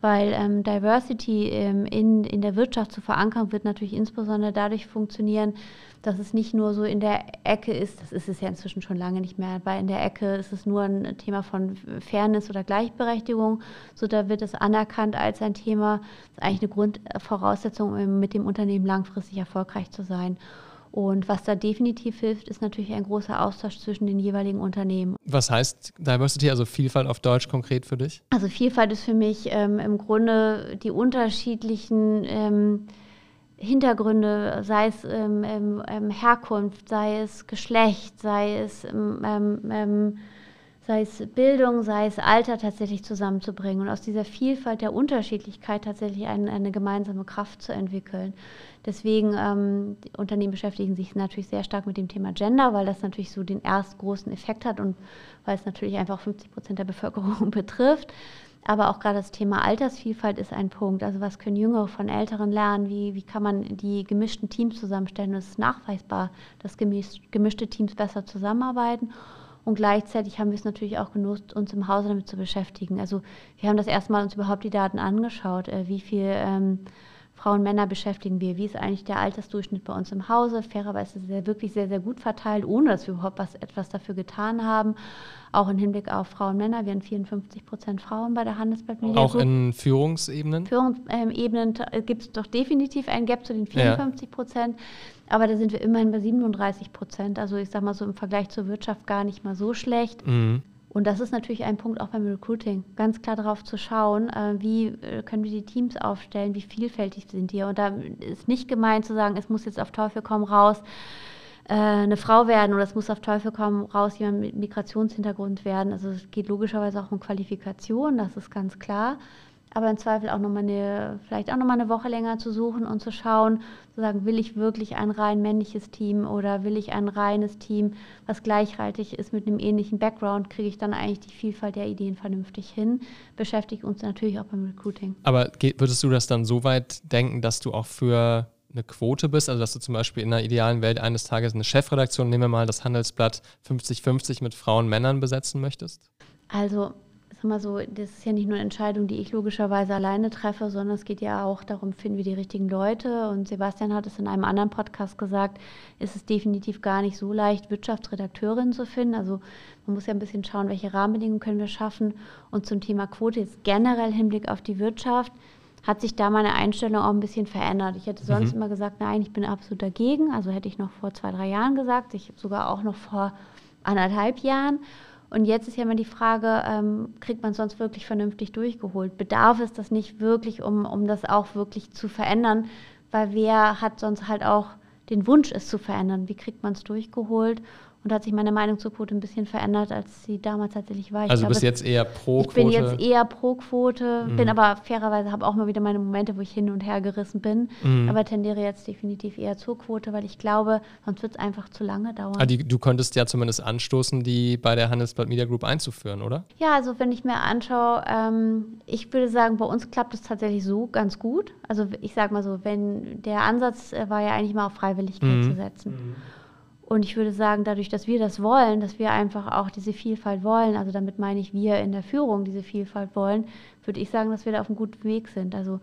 weil ähm, Diversity ähm, in, in der Wirtschaft zu verankern, wird natürlich insbesondere dadurch funktionieren, dass es nicht nur so in der Ecke ist, das ist es ja inzwischen schon lange nicht mehr, weil in der Ecke ist es nur ein Thema von Fairness oder Gleichberechtigung, so da wird es anerkannt als ein Thema, das ist eigentlich eine Grundvoraussetzung, um mit dem Unternehmen langfristig erfolgreich zu sein. Und was da definitiv hilft, ist natürlich ein großer Austausch zwischen den jeweiligen Unternehmen. Was heißt Diversity, also Vielfalt auf Deutsch konkret für dich? Also Vielfalt ist für mich ähm, im Grunde die unterschiedlichen ähm, Hintergründe, sei es ähm, ähm, ähm Herkunft, sei es Geschlecht, sei es ähm, sei es Bildung, sei es Alter tatsächlich zusammenzubringen und aus dieser Vielfalt der Unterschiedlichkeit tatsächlich eine, eine gemeinsame Kraft zu entwickeln. Deswegen, ähm, Unternehmen beschäftigen sich natürlich sehr stark mit dem Thema Gender, weil das natürlich so den ersten großen Effekt hat und weil es natürlich einfach 50 Prozent der Bevölkerung betrifft. Aber auch gerade das Thema Altersvielfalt ist ein Punkt. Also was können Jüngere von Älteren lernen? Wie, wie kann man die gemischten Teams zusammenstellen? Es ist nachweisbar, dass gemischte Teams besser zusammenarbeiten. Und gleichzeitig haben wir es natürlich auch genutzt, uns im Hause damit zu beschäftigen. Also wir haben das erstmal uns überhaupt die Daten angeschaut, äh, wie viel ähm, Frauen, Männer beschäftigen wir, wie ist eigentlich der Altersdurchschnitt bei uns im Hause. Fairerweise ist es wirklich sehr, sehr gut verteilt, ohne dass wir überhaupt was, etwas dafür getan haben. Auch im Hinblick auf Frauen, Männer. Wir haben 54 Prozent Frauen bei der Handelsblatt Media Auch in Führungsebenen? Führungsebenen gibt es doch definitiv einen Gap zu den 54 Prozent. Ja. Aber da sind wir immerhin bei 37 Prozent. Also ich sage mal so im Vergleich zur Wirtschaft gar nicht mal so schlecht. Mhm. Und das ist natürlich ein Punkt auch beim Recruiting, ganz klar darauf zu schauen, äh, wie äh, können wir die Teams aufstellen, wie vielfältig sind die. Und da ist nicht gemeint zu sagen, es muss jetzt auf Teufel komm raus äh, eine Frau werden oder es muss auf Teufel komm raus jemand mit Migrationshintergrund werden. Also es geht logischerweise auch um Qualifikation, das ist ganz klar aber im Zweifel auch nochmal eine, vielleicht auch nochmal eine Woche länger zu suchen und zu schauen, zu sagen, will ich wirklich ein rein männliches Team oder will ich ein reines Team, was gleichhaltig ist mit einem ähnlichen Background, kriege ich dann eigentlich die Vielfalt der Ideen vernünftig hin, beschäftigt uns natürlich auch beim Recruiting. Aber würdest du das dann so weit denken, dass du auch für eine Quote bist, also dass du zum Beispiel in einer idealen Welt eines Tages eine Chefredaktion, nehmen wir mal das Handelsblatt 50-50 mit Frauen und Männern besetzen möchtest? Also mal so, das ist ja nicht nur eine Entscheidung, die ich logischerweise alleine treffe, sondern es geht ja auch darum, finden wir die richtigen Leute. Und Sebastian hat es in einem anderen Podcast gesagt, ist es definitiv gar nicht so leicht, Wirtschaftsredakteurin zu finden. Also man muss ja ein bisschen schauen, welche Rahmenbedingungen können wir schaffen. Und zum Thema Quote jetzt generell Hinblick auf die Wirtschaft hat sich da meine Einstellung auch ein bisschen verändert. Ich hätte sonst mhm. immer gesagt, nein, ich bin absolut dagegen. Also hätte ich noch vor zwei, drei Jahren gesagt, ich sogar auch noch vor anderthalb Jahren. Und jetzt ist ja immer die Frage, ähm, kriegt man es sonst wirklich vernünftig durchgeholt? Bedarf es das nicht wirklich, um, um das auch wirklich zu verändern? Weil wer hat sonst halt auch den Wunsch, es zu verändern? Wie kriegt man es durchgeholt? Und da hat sich meine Meinung zur Quote ein bisschen verändert, als sie damals tatsächlich war. Ich also du bist jetzt eher pro Quote? Ich bin jetzt eher pro Quote, mhm. bin aber fairerweise, habe auch mal wieder meine Momente, wo ich hin und her gerissen bin, mhm. aber tendiere jetzt definitiv eher zur Quote, weil ich glaube, sonst wird es einfach zu lange dauern. Ah, die, du könntest ja zumindest anstoßen, die bei der Handelsblatt Media Group einzuführen, oder? Ja, also wenn ich mir anschaue, ähm, ich würde sagen, bei uns klappt es tatsächlich so ganz gut. Also ich sage mal so, wenn der Ansatz äh, war ja eigentlich mal auf Freiwilligkeit mhm. zu setzen. Und ich würde sagen, dadurch, dass wir das wollen, dass wir einfach auch diese Vielfalt wollen, also damit meine ich wir in der Führung diese Vielfalt wollen, würde ich sagen, dass wir da auf einem guten Weg sind. Also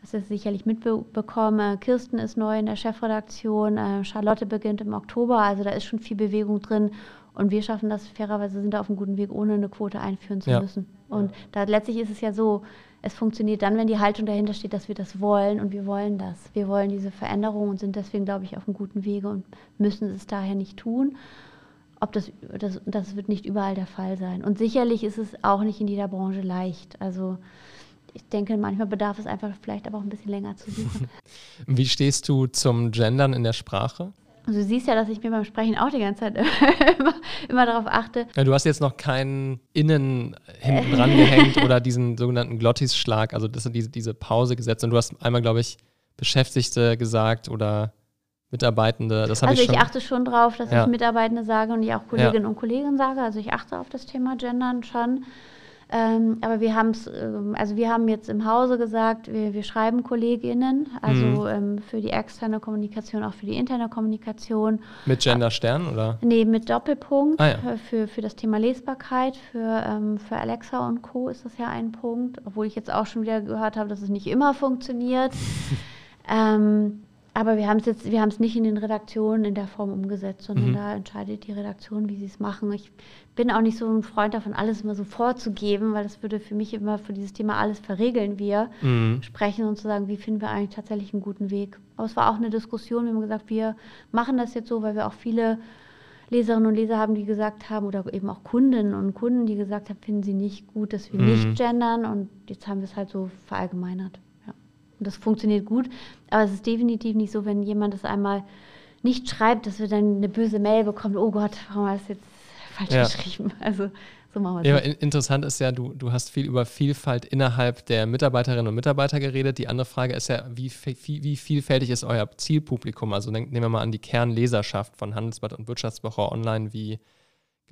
das ist sicherlich mitbekommen. Kirsten ist neu in der Chefredaktion, äh, Charlotte beginnt im Oktober, also da ist schon viel Bewegung drin. Und wir schaffen das fairerweise, sind da auf einem guten Weg, ohne eine Quote einführen zu ja. müssen. Und da letztlich ist es ja so, es funktioniert dann, wenn die Haltung dahinter steht, dass wir das wollen und wir wollen das. Wir wollen diese Veränderung und sind deswegen, glaube ich, auf einem guten Wege und müssen es daher nicht tun. Ob das, das, das wird nicht überall der Fall sein. Und sicherlich ist es auch nicht in jeder Branche leicht. Also ich denke, manchmal bedarf es einfach vielleicht aber auch ein bisschen länger zu suchen. Wie stehst du zum Gendern in der Sprache? Also du siehst ja, dass ich mir beim Sprechen auch die ganze Zeit immer, immer darauf achte. Ja, du hast jetzt noch keinen Innen hinten dran gehängt oder diesen sogenannten Glottisschlag, also das, diese, diese Pause gesetzt. Und du hast einmal, glaube ich, Beschäftigte gesagt oder Mitarbeitende. Das also ich, ich achte schon drauf, dass ja. ich Mitarbeitende sage und ich auch Kolleginnen ja. und Kollegen sage. Also ich achte auf das Thema Gendern schon. Ähm, aber wir haben es, ähm, also wir haben jetzt im Hause gesagt, wir, wir schreiben KollegInnen, also mhm. ähm, für die externe Kommunikation, auch für die interne Kommunikation. Mit Genderstern oder? Nee, mit Doppelpunkt ah, ja. Für, für das Thema Lesbarkeit. Für, ähm, für Alexa und Co. ist das ja ein Punkt, obwohl ich jetzt auch schon wieder gehört habe, dass es nicht immer funktioniert. ähm, aber wir haben es jetzt, wir haben es nicht in den Redaktionen in der Form umgesetzt, sondern mhm. da entscheidet die Redaktion, wie sie es machen. Ich bin auch nicht so ein Freund davon, alles immer so vorzugeben, weil das würde für mich immer für dieses Thema alles verregeln wir mhm. sprechen und zu sagen, wie finden wir eigentlich tatsächlich einen guten Weg. Aber es war auch eine Diskussion, wir haben gesagt, wir machen das jetzt so, weil wir auch viele Leserinnen und Leser haben, die gesagt haben, oder eben auch Kundinnen und Kunden, die gesagt haben, finden sie nicht gut, dass wir mhm. nicht gendern und jetzt haben wir es halt so verallgemeinert. Und das funktioniert gut. Aber es ist definitiv nicht so, wenn jemand das einmal nicht schreibt, dass wir dann eine böse Mail bekommen, oh Gott, warum hast du jetzt falsch ja. geschrieben? Also so machen wir es. Ja, interessant ist ja, du, du hast viel über Vielfalt innerhalb der Mitarbeiterinnen und Mitarbeiter geredet. Die andere Frage ist ja, wie, wie, wie vielfältig ist euer Zielpublikum? Also nehmen wir mal an die Kernleserschaft von Handelsblatt und Wirtschaftswoche online, wie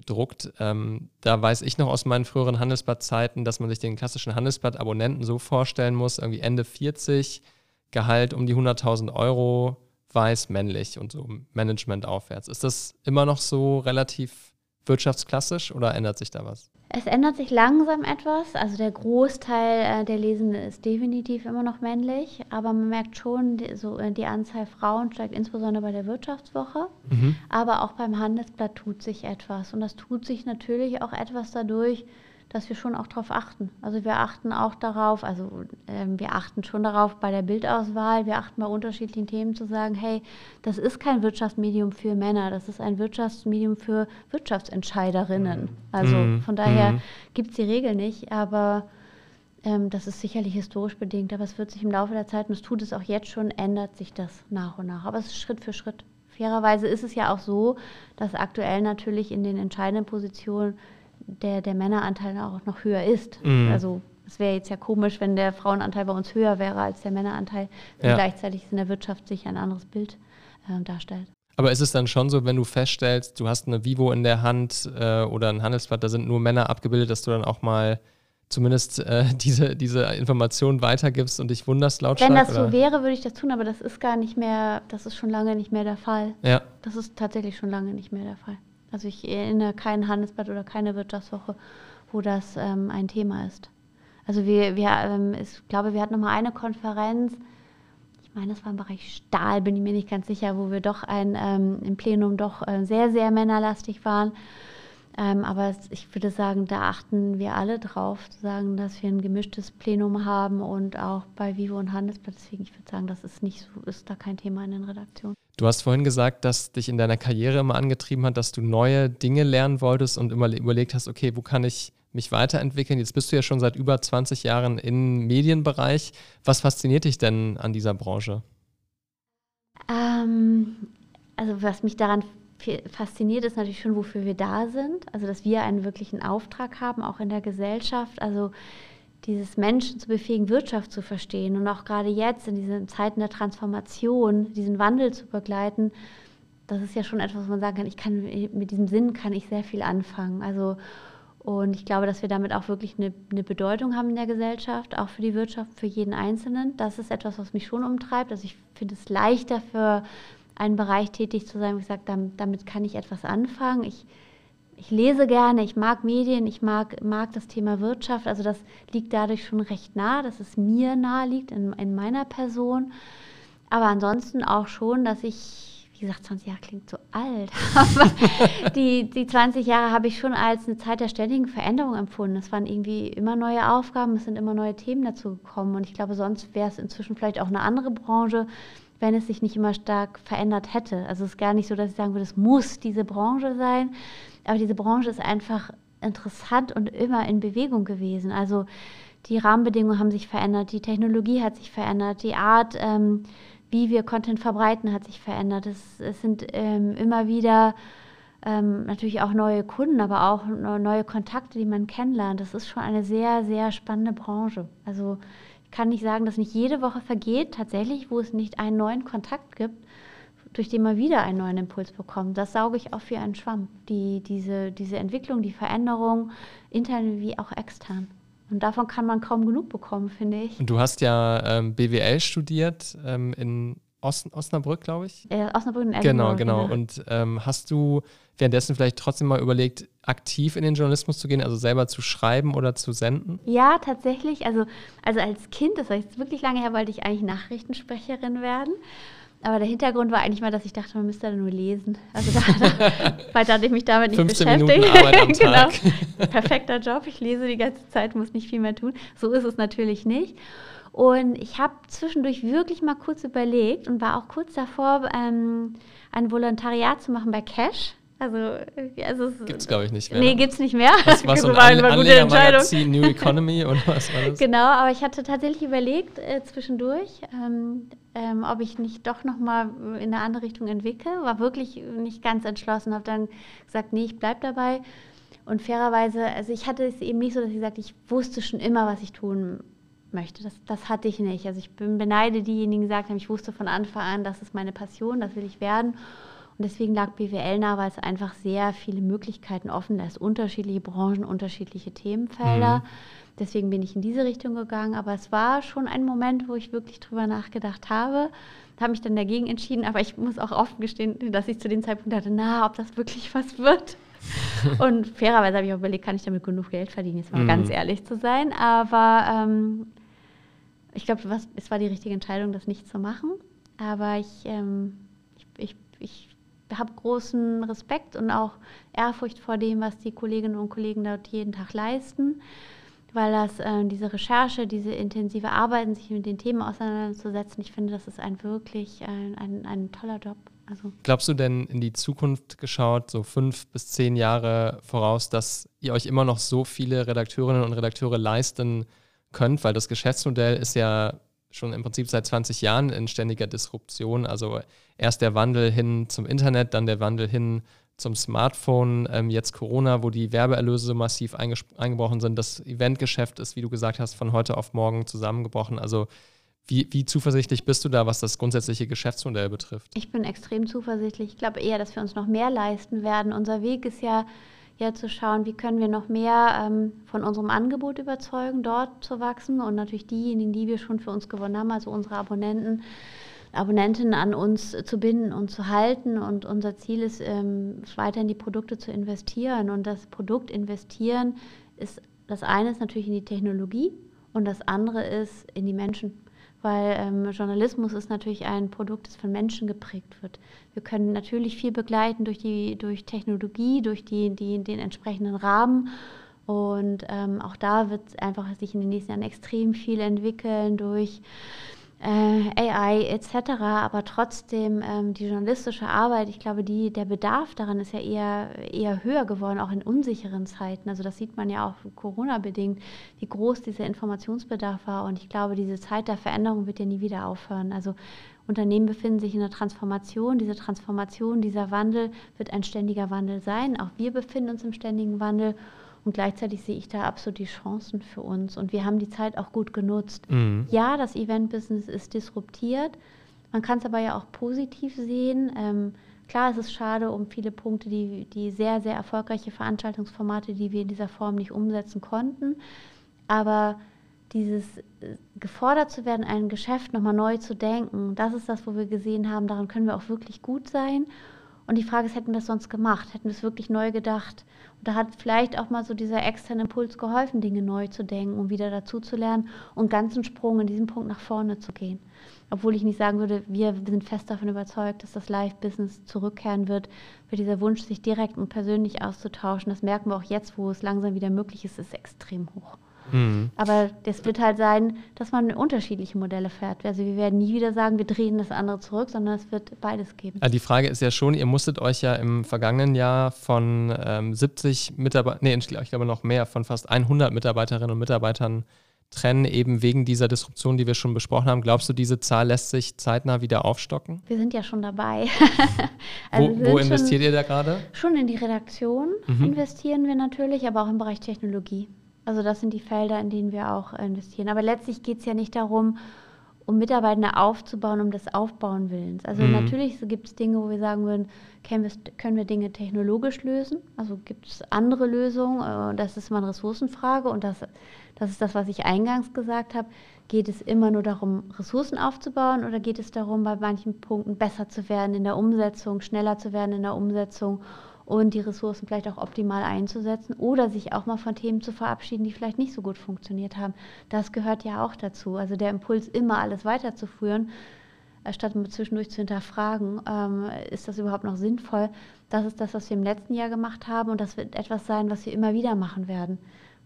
gedruckt. Ähm, da weiß ich noch aus meinen früheren Handelsblatt-Zeiten, dass man sich den klassischen Handelsblatt-Abonnenten so vorstellen muss, irgendwie Ende 40, Gehalt um die 100.000 Euro, weiß, männlich und so Management aufwärts. Ist das immer noch so relativ wirtschaftsklassisch oder ändert sich da was? Es ändert sich langsam etwas. Also der Großteil äh, der Lesenden ist definitiv immer noch männlich, aber man merkt schon, die, so, äh, die Anzahl Frauen steigt insbesondere bei der Wirtschaftswoche. Mhm. Aber auch beim Handelsblatt tut sich etwas. Und das tut sich natürlich auch etwas dadurch, dass wir schon auch darauf achten. Also wir achten auch darauf, also ähm, wir achten schon darauf bei der Bildauswahl, wir achten bei unterschiedlichen Themen zu sagen, hey, das ist kein Wirtschaftsmedium für Männer, das ist ein Wirtschaftsmedium für Wirtschaftsentscheiderinnen. Also mhm. von daher mhm. gibt es die Regel nicht, aber ähm, das ist sicherlich historisch bedingt, aber es wird sich im Laufe der Zeit, und es tut es auch jetzt schon, ändert sich das nach und nach. Aber es ist Schritt für Schritt. Fairerweise ist es ja auch so, dass aktuell natürlich in den entscheidenden Positionen der, der Männeranteil auch noch höher ist. Mhm. Also es wäre jetzt ja komisch, wenn der Frauenanteil bei uns höher wäre als der Männeranteil, ja. gleichzeitig in der Wirtschaft sich ein anderes Bild äh, darstellt. Aber ist es dann schon so, wenn du feststellst, du hast eine Vivo in der Hand äh, oder ein Handelsblatt, da sind nur Männer abgebildet, dass du dann auch mal zumindest äh, diese, diese Informationen weitergibst und dich wunderst lautstark? Wenn das oder? so wäre, würde ich das tun, aber das ist gar nicht mehr, das ist schon lange nicht mehr der Fall. Ja. Das ist tatsächlich schon lange nicht mehr der Fall. Also ich erinnere kein Handelsblatt oder keine Wirtschaftswoche, wo das ähm, ein Thema ist. Also wir, wir ähm, ich glaube, wir hatten noch mal eine Konferenz, ich meine, das war im Bereich Stahl, bin ich mir nicht ganz sicher, wo wir doch ein, ähm, im Plenum doch äh, sehr, sehr männerlastig waren. Ähm, aber ich würde sagen, da achten wir alle drauf, zu sagen, dass wir ein gemischtes Plenum haben und auch bei Vivo und Handelsblatt. Deswegen, ich würde sagen, das ist nicht so, ist da kein Thema in den Redaktionen. Du hast vorhin gesagt, dass dich in deiner Karriere immer angetrieben hat, dass du neue Dinge lernen wolltest und immer überlegt hast, okay, wo kann ich mich weiterentwickeln? Jetzt bist du ja schon seit über 20 Jahren im Medienbereich. Was fasziniert dich denn an dieser Branche? Ähm, also was mich daran fasziniert, ist natürlich schon, wofür wir da sind. Also, dass wir einen wirklichen Auftrag haben, auch in der Gesellschaft. Also, dieses Menschen zu befähigen, Wirtschaft zu verstehen und auch gerade jetzt in diesen Zeiten der Transformation, diesen Wandel zu begleiten, das ist ja schon etwas, was man sagen kann, ich kann mit diesem Sinn kann ich sehr viel anfangen. Also und ich glaube, dass wir damit auch wirklich eine, eine, Bedeutung haben in der Gesellschaft, auch für die Wirtschaft, für jeden Einzelnen. Das ist etwas, was mich schon umtreibt. Also ich finde es leichter für einen Bereich tätig zu sein, wo ich sage, damit, damit kann ich etwas anfangen. Ich, ich lese gerne, ich mag Medien, ich mag, mag das Thema Wirtschaft. Also das liegt dadurch schon recht nah, dass es mir nahe liegt in, in meiner Person. Aber ansonsten auch schon, dass ich, wie gesagt, 20 Jahre klingt so alt, aber die, die 20 Jahre habe ich schon als eine Zeit der ständigen Veränderung empfunden. Es waren irgendwie immer neue Aufgaben, es sind immer neue Themen dazu gekommen und ich glaube, sonst wäre es inzwischen vielleicht auch eine andere Branche, wenn es sich nicht immer stark verändert hätte. Also es ist gar nicht so, dass ich sagen würde, es muss diese Branche sein, aber diese Branche ist einfach interessant und immer in Bewegung gewesen. Also die Rahmenbedingungen haben sich verändert, die Technologie hat sich verändert, die Art, ähm, wie wir Content verbreiten, hat sich verändert. Es, es sind ähm, immer wieder ähm, natürlich auch neue Kunden, aber auch neue Kontakte, die man kennenlernt. Das ist schon eine sehr, sehr spannende Branche. Also ich kann nicht sagen, dass nicht jede Woche vergeht, tatsächlich, wo es nicht einen neuen Kontakt gibt, durch den man wieder einen neuen Impuls bekommt. Das sauge ich auch wie einen Schwamm. Die, diese, diese Entwicklung, die Veränderung, intern wie auch extern. Und davon kann man kaum genug bekommen, finde ich. Und du hast ja ähm, BWL studiert ähm, in Ost Osnabrück, glaube ich. Äh, Osnabrück in Genau, genau. genau. Und ähm, hast du währenddessen vielleicht trotzdem mal überlegt, aktiv in den Journalismus zu gehen, also selber zu schreiben oder zu senden? Ja, tatsächlich. Also, also als Kind, das war jetzt wirklich lange her, wollte ich eigentlich Nachrichtensprecherin werden. Aber der Hintergrund war eigentlich mal, dass ich dachte, man müsste da nur lesen. Also da, da, weiter hatte ich mich damit nicht 15 beschäftigt. Minuten Arbeit am Tag. genau. Perfekter Job. Ich lese die ganze Zeit, muss nicht viel mehr tun. So ist es natürlich nicht. Und ich habe zwischendurch wirklich mal kurz überlegt und war auch kurz davor, ähm, ein Volontariat zu machen bei Cash. Also, äh, also gibt es, glaube ich, nicht mehr. Nee, gibt es nicht mehr. Das war so eine gute Entscheidung. New Economy oder was war das? Genau, aber ich hatte tatsächlich überlegt äh, zwischendurch, ähm, ähm, ob ich nicht doch nochmal in eine andere Richtung entwickle. War wirklich nicht ganz entschlossen, habe dann gesagt, nee, ich bleibe dabei. Und fairerweise, also ich hatte es eben nicht so, dass ich sagte, ich wusste schon immer, was ich tun möchte. Das, das hatte ich nicht. Also ich bin, beneide diejenigen, die gesagt haben, ich wusste von Anfang an, das ist meine Passion, das will ich werden. Und deswegen lag BWL nah, weil es einfach sehr viele Möglichkeiten offen lässt, unterschiedliche Branchen, unterschiedliche Themenfelder. Mhm. Deswegen bin ich in diese Richtung gegangen. Aber es war schon ein Moment, wo ich wirklich drüber nachgedacht habe. Habe mich dann dagegen entschieden, aber ich muss auch offen gestehen, dass ich zu dem Zeitpunkt dachte, na, ob das wirklich was wird. und fairerweise habe ich auch überlegt, kann ich damit genug Geld verdienen, jetzt mal mhm. ganz ehrlich zu sein. Aber ähm, ich glaube, es war die richtige Entscheidung, das nicht zu machen. Aber ich, ähm, ich, ich, ich habe großen Respekt und auch Ehrfurcht vor dem, was die Kolleginnen und Kollegen dort jeden Tag leisten, weil das äh, diese Recherche, diese intensive Arbeit, sich mit den Themen auseinanderzusetzen, ich finde, das ist ein wirklich ein, ein, ein toller Job. Also Glaubst du denn in die Zukunft geschaut, so fünf bis zehn Jahre voraus, dass ihr euch immer noch so viele Redakteurinnen und Redakteure leisten könnt? Weil das Geschäftsmodell ist ja schon im Prinzip seit 20 Jahren in ständiger Disruption. Also erst der Wandel hin zum Internet, dann der Wandel hin zum Smartphone, ähm, jetzt Corona, wo die Werbeerlöse so massiv eingebrochen sind. Das Eventgeschäft ist, wie du gesagt hast, von heute auf morgen zusammengebrochen. Also wie, wie, zuversichtlich bist du da, was das grundsätzliche Geschäftsmodell betrifft? Ich bin extrem zuversichtlich. Ich glaube eher, dass wir uns noch mehr leisten werden. Unser Weg ist ja ja zu schauen, wie können wir noch mehr ähm, von unserem Angebot überzeugen, dort zu wachsen und natürlich diejenigen, die wir schon für uns gewonnen haben, also unsere Abonnenten, Abonnentinnen an uns zu binden und zu halten. Und unser Ziel ist, ähm, weiter in die Produkte zu investieren. Und das Produkt investieren ist, das eine ist natürlich in die Technologie und das andere ist in die Menschen weil ähm, Journalismus ist natürlich ein Produkt, das von Menschen geprägt wird. Wir können natürlich viel begleiten durch, die, durch Technologie, durch die, die, den entsprechenden Rahmen. Und ähm, auch da wird einfach sich in den nächsten Jahren extrem viel entwickeln durch AI etc. Aber trotzdem ähm, die journalistische Arbeit, ich glaube, die, der Bedarf daran ist ja eher, eher höher geworden, auch in unsicheren Zeiten. Also das sieht man ja auch Corona-bedingt, wie groß dieser Informationsbedarf war. Und ich glaube, diese Zeit der Veränderung wird ja nie wieder aufhören. Also Unternehmen befinden sich in der Transformation. Diese Transformation, dieser Wandel wird ein ständiger Wandel sein. Auch wir befinden uns im ständigen Wandel. Und gleichzeitig sehe ich da absolut die Chancen für uns. Und wir haben die Zeit auch gut genutzt. Mhm. Ja, das Event-Business ist disruptiert. Man kann es aber ja auch positiv sehen. Ähm, klar, es ist schade um viele Punkte, die, die sehr, sehr erfolgreiche Veranstaltungsformate, die wir in dieser Form nicht umsetzen konnten. Aber dieses äh, gefordert zu werden, ein Geschäft nochmal neu zu denken, das ist das, wo wir gesehen haben, daran können wir auch wirklich gut sein. Und die Frage ist, hätten wir es sonst gemacht? Hätten wir es wirklich neu gedacht? Und da hat vielleicht auch mal so dieser externe Impuls geholfen, Dinge neu zu denken und wieder dazu zu lernen und ganzen Sprung in diesem Punkt nach vorne zu gehen. Obwohl ich nicht sagen würde, wir sind fest davon überzeugt, dass das Live-Business zurückkehren wird, für dieser Wunsch, sich direkt und persönlich auszutauschen. Das merken wir auch jetzt, wo es langsam wieder möglich ist, ist extrem hoch. Mhm. Aber das wird halt sein, dass man unterschiedliche Modelle fährt. Also wir werden nie wieder sagen, wir drehen das andere zurück, sondern es wird beides geben. Also die Frage ist ja schon, ihr musstet euch ja im vergangenen Jahr von ähm, 70 Mitarbeitern, nee, ich glaube noch mehr, von fast 100 Mitarbeiterinnen und Mitarbeitern trennen, eben wegen dieser Disruption, die wir schon besprochen haben. Glaubst du, diese Zahl lässt sich zeitnah wieder aufstocken? Wir sind ja schon dabei. also wo, wo investiert ihr da gerade? Schon in die Redaktion mhm. investieren wir natürlich, aber auch im Bereich Technologie. Also das sind die Felder, in denen wir auch investieren. Aber letztlich geht es ja nicht darum, um Mitarbeitende aufzubauen, um des Aufbauen willens. Also mhm. natürlich gibt es Dinge, wo wir sagen würden, können wir, können wir Dinge technologisch lösen? Also gibt es andere Lösungen? Äh, das ist mal eine Ressourcenfrage und das, das ist das, was ich eingangs gesagt habe. Geht es immer nur darum, Ressourcen aufzubauen oder geht es darum, bei manchen Punkten besser zu werden in der Umsetzung, schneller zu werden in der Umsetzung und die Ressourcen vielleicht auch optimal einzusetzen oder sich auch mal von Themen zu verabschieden, die vielleicht nicht so gut funktioniert haben. Das gehört ja auch dazu. Also der Impuls, immer alles weiterzuführen, statt zwischendurch zu hinterfragen, ähm, ist das überhaupt noch sinnvoll? Das ist das, was wir im letzten Jahr gemacht haben und das wird etwas sein, was wir immer wieder machen werden.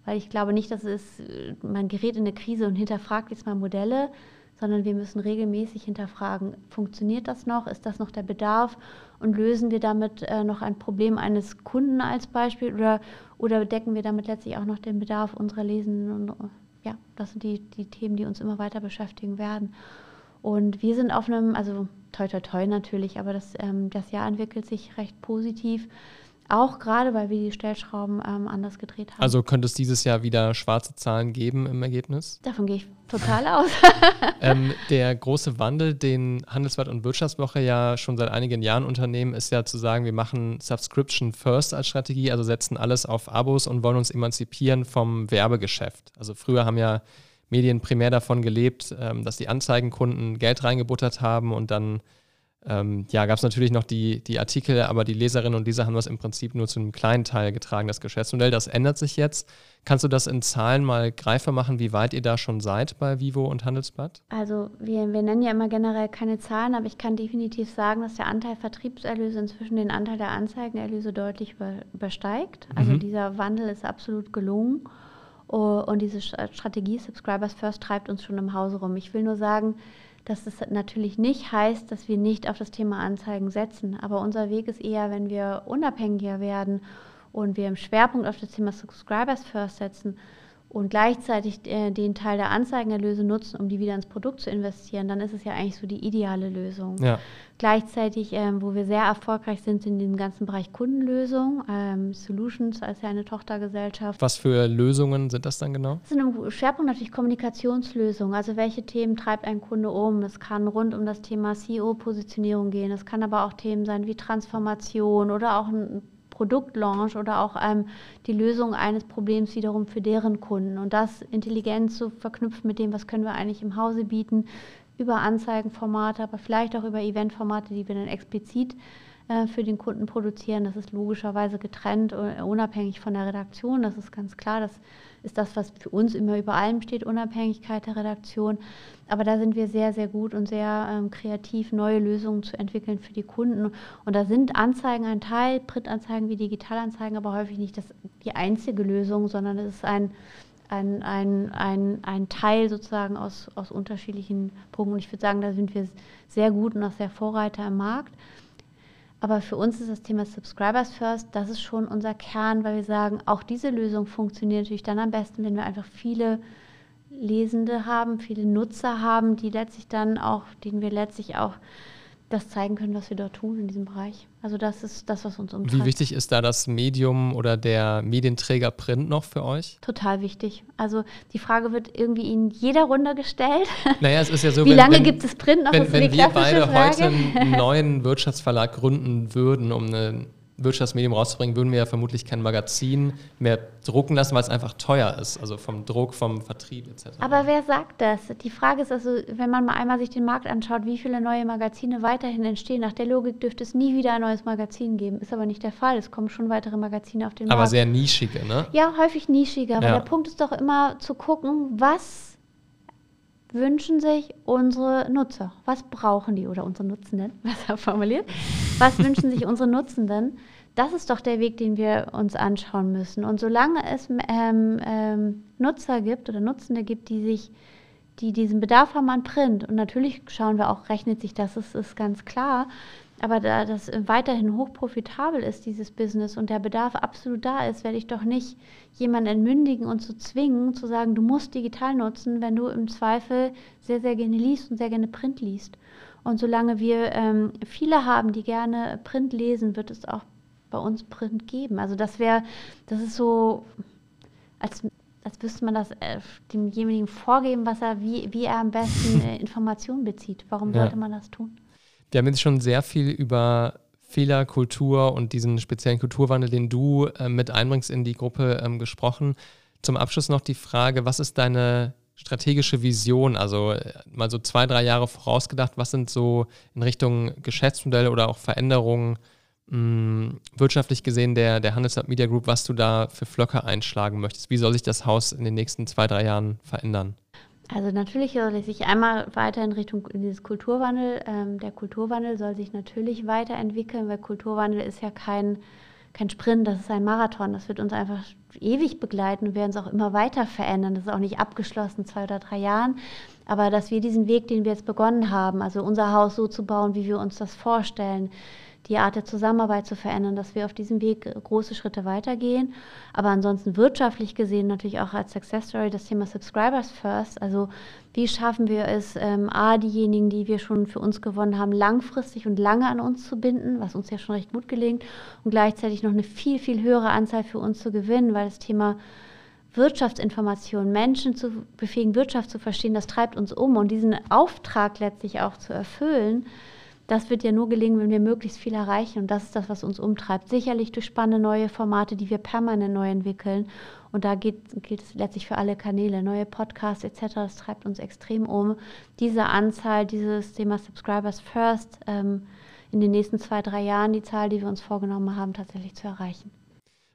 Weil ich glaube nicht, dass es, man gerät in eine Krise und hinterfragt jetzt mal Modelle, sondern wir müssen regelmäßig hinterfragen, funktioniert das noch, ist das noch der Bedarf und lösen wir damit äh, noch ein Problem eines Kunden als Beispiel oder, oder decken wir damit letztlich auch noch den Bedarf unserer Lesenden und ja, das sind die, die Themen, die uns immer weiter beschäftigen werden. Und wir sind auf einem, also toi toi toi natürlich, aber das, ähm, das Jahr entwickelt sich recht positiv. Auch gerade, weil wir die Stellschrauben ähm, anders gedreht haben. Also könnte es dieses Jahr wieder schwarze Zahlen geben im Ergebnis? Davon gehe ich total aus. ähm, der große Wandel, den Handelsblatt und Wirtschaftswoche ja schon seit einigen Jahren unternehmen, ist ja zu sagen, wir machen Subscription First als Strategie, also setzen alles auf Abos und wollen uns emanzipieren vom Werbegeschäft. Also früher haben ja Medien primär davon gelebt, ähm, dass die Anzeigenkunden Geld reingebuttert haben und dann ähm, ja, gab es natürlich noch die, die Artikel, aber die Leserinnen und Leser haben das im Prinzip nur zu einem kleinen Teil getragen, das Geschäftsmodell. Das ändert sich jetzt. Kannst du das in Zahlen mal greifbar machen, wie weit ihr da schon seid bei Vivo und Handelsblatt? Also wir, wir nennen ja immer generell keine Zahlen, aber ich kann definitiv sagen, dass der Anteil Vertriebserlöse inzwischen den Anteil der Anzeigenerlöse deutlich über, übersteigt. Also mhm. dieser Wandel ist absolut gelungen. Und diese Strategie Subscribers First treibt uns schon im Hause rum. Ich will nur sagen, dass es natürlich nicht heißt, dass wir nicht auf das Thema Anzeigen setzen. Aber unser Weg ist eher, wenn wir unabhängiger werden und wir im Schwerpunkt auf das Thema Subscribers First setzen und gleichzeitig äh, den Teil der Anzeigenerlöse nutzen, um die wieder ins Produkt zu investieren, dann ist es ja eigentlich so die ideale Lösung. Ja. Gleichzeitig, ähm, wo wir sehr erfolgreich sind, in dem ganzen Bereich Kundenlösung, ähm, Solutions als ja eine Tochtergesellschaft. Was für Lösungen sind das dann genau? Das sind im Schwerpunkt natürlich Kommunikationslösungen. Also welche Themen treibt ein Kunde um? Es kann rund um das Thema CEO-Positionierung gehen. Es kann aber auch Themen sein wie Transformation oder auch ein Produktlaunch oder auch ähm, die Lösung eines Problems wiederum für deren Kunden. Und das intelligent zu verknüpfen mit dem, was können wir eigentlich im Hause bieten, über Anzeigenformate, aber vielleicht auch über Eventformate, die wir dann explizit äh, für den Kunden produzieren. Das ist logischerweise getrennt, äh, unabhängig von der Redaktion. Das ist ganz klar. Das ist das, was für uns immer über allem steht, Unabhängigkeit der Redaktion. Aber da sind wir sehr, sehr gut und sehr ähm, kreativ, neue Lösungen zu entwickeln für die Kunden. Und da sind Anzeigen ein Teil, Printanzeigen wie Digitalanzeigen, aber häufig nicht das, die einzige Lösung, sondern es ist ein, ein, ein, ein, ein Teil sozusagen aus, aus unterschiedlichen Punkten. Ich würde sagen, da sind wir sehr gut und auch sehr Vorreiter im Markt. Aber für uns ist das Thema Subscribers First, das ist schon unser Kern, weil wir sagen, auch diese Lösung funktioniert natürlich dann am besten, wenn wir einfach viele Lesende haben, viele Nutzer haben, die letztlich dann auch, denen wir letztlich auch das zeigen können, was wir dort tun in diesem Bereich. Also das ist das, was uns umtreibt. Wie wichtig ist da das Medium oder der Medienträger Print noch für euch? Total wichtig. Also die Frage wird irgendwie in jeder Runde gestellt. Naja, es ist ja so, wie wenn, lange wenn, gibt es Print noch? Wenn, wenn wir beide Frage. heute einen neuen Wirtschaftsverlag gründen würden, um eine Wirtschaftsmedium rauszubringen, würden wir ja vermutlich kein Magazin mehr drucken lassen, weil es einfach teuer ist. Also vom Druck, vom Vertrieb etc. Aber wer sagt das? Die Frage ist also, wenn man mal einmal sich den Markt anschaut, wie viele neue Magazine weiterhin entstehen. Nach der Logik dürfte es nie wieder ein neues Magazin geben. Ist aber nicht der Fall. Es kommen schon weitere Magazine auf den aber Markt. Aber sehr nischige, ne? Ja, häufig nischige. Aber ja. der Punkt ist doch immer zu gucken, was wünschen sich unsere Nutzer? Was brauchen die oder unsere Nutzenden, besser formuliert? Was wünschen sich unsere Nutzenden? Das ist doch der Weg, den wir uns anschauen müssen. Und solange es ähm, ähm, Nutzer gibt oder Nutzende gibt, die sich die diesen Bedarf haben an Print. Und natürlich schauen wir auch, rechnet sich das, ist, ist ganz klar. Aber da das weiterhin hochprofitabel ist, dieses Business, und der Bedarf absolut da ist, werde ich doch nicht jemanden entmündigen und zu zwingen, zu sagen, du musst digital nutzen, wenn du im Zweifel sehr, sehr gerne liest und sehr gerne Print liest. Und solange wir ähm, viele haben, die gerne Print lesen, wird es auch bei uns Print geben. Also das wäre, das ist so, als, als müsste man das äh, demjenigen vorgeben, was er, wie, wie er am besten äh, Informationen bezieht. Warum ja. sollte man das tun? Wir haben jetzt schon sehr viel über Fehlerkultur und diesen speziellen Kulturwandel, den du äh, mit einbringst in die Gruppe, ähm, gesprochen. Zum Abschluss noch die Frage, was ist deine strategische Vision? Also äh, mal so zwei, drei Jahre vorausgedacht, was sind so in Richtung Geschäftsmodelle oder auch Veränderungen mh, mm, wirtschaftlich gesehen der, der Handelsblatt Media Group, was du da für Flöcke einschlagen möchtest? Wie soll sich das Haus in den nächsten zwei, drei Jahren verändern? Also natürlich soll es sich einmal weiter in Richtung dieses Kulturwandel. Ähm, der Kulturwandel soll sich natürlich weiterentwickeln, weil Kulturwandel ist ja kein, kein Sprint, das ist ein Marathon. Das wird uns einfach ewig begleiten und werden uns auch immer weiter verändern. Das ist auch nicht abgeschlossen, zwei oder drei Jahren. Aber dass wir diesen Weg, den wir jetzt begonnen haben, also unser Haus so zu bauen, wie wir uns das vorstellen, die Art der Zusammenarbeit zu verändern, dass wir auf diesem Weg große Schritte weitergehen. Aber ansonsten wirtschaftlich gesehen natürlich auch als Success Story das Thema Subscribers First. Also wie schaffen wir es, ähm, A, diejenigen, die wir schon für uns gewonnen haben, langfristig und lange an uns zu binden, was uns ja schon recht gut gelingt, und gleichzeitig noch eine viel, viel höhere Anzahl für uns zu gewinnen, weil das Thema Wirtschaftsinformation, Menschen zu befähigen, Wirtschaft zu verstehen, das treibt uns um. Und diesen Auftrag letztlich auch zu erfüllen, das wird ja nur gelingen, wenn wir möglichst viel erreichen. Und das ist das, was uns umtreibt. Sicherlich durch spannende neue Formate, die wir permanent neu entwickeln. Und da gilt es letztlich für alle Kanäle, neue Podcasts etc. Das treibt uns extrem um. Diese Anzahl, dieses Thema Subscribers First ähm, in den nächsten zwei, drei Jahren, die Zahl, die wir uns vorgenommen haben, tatsächlich zu erreichen.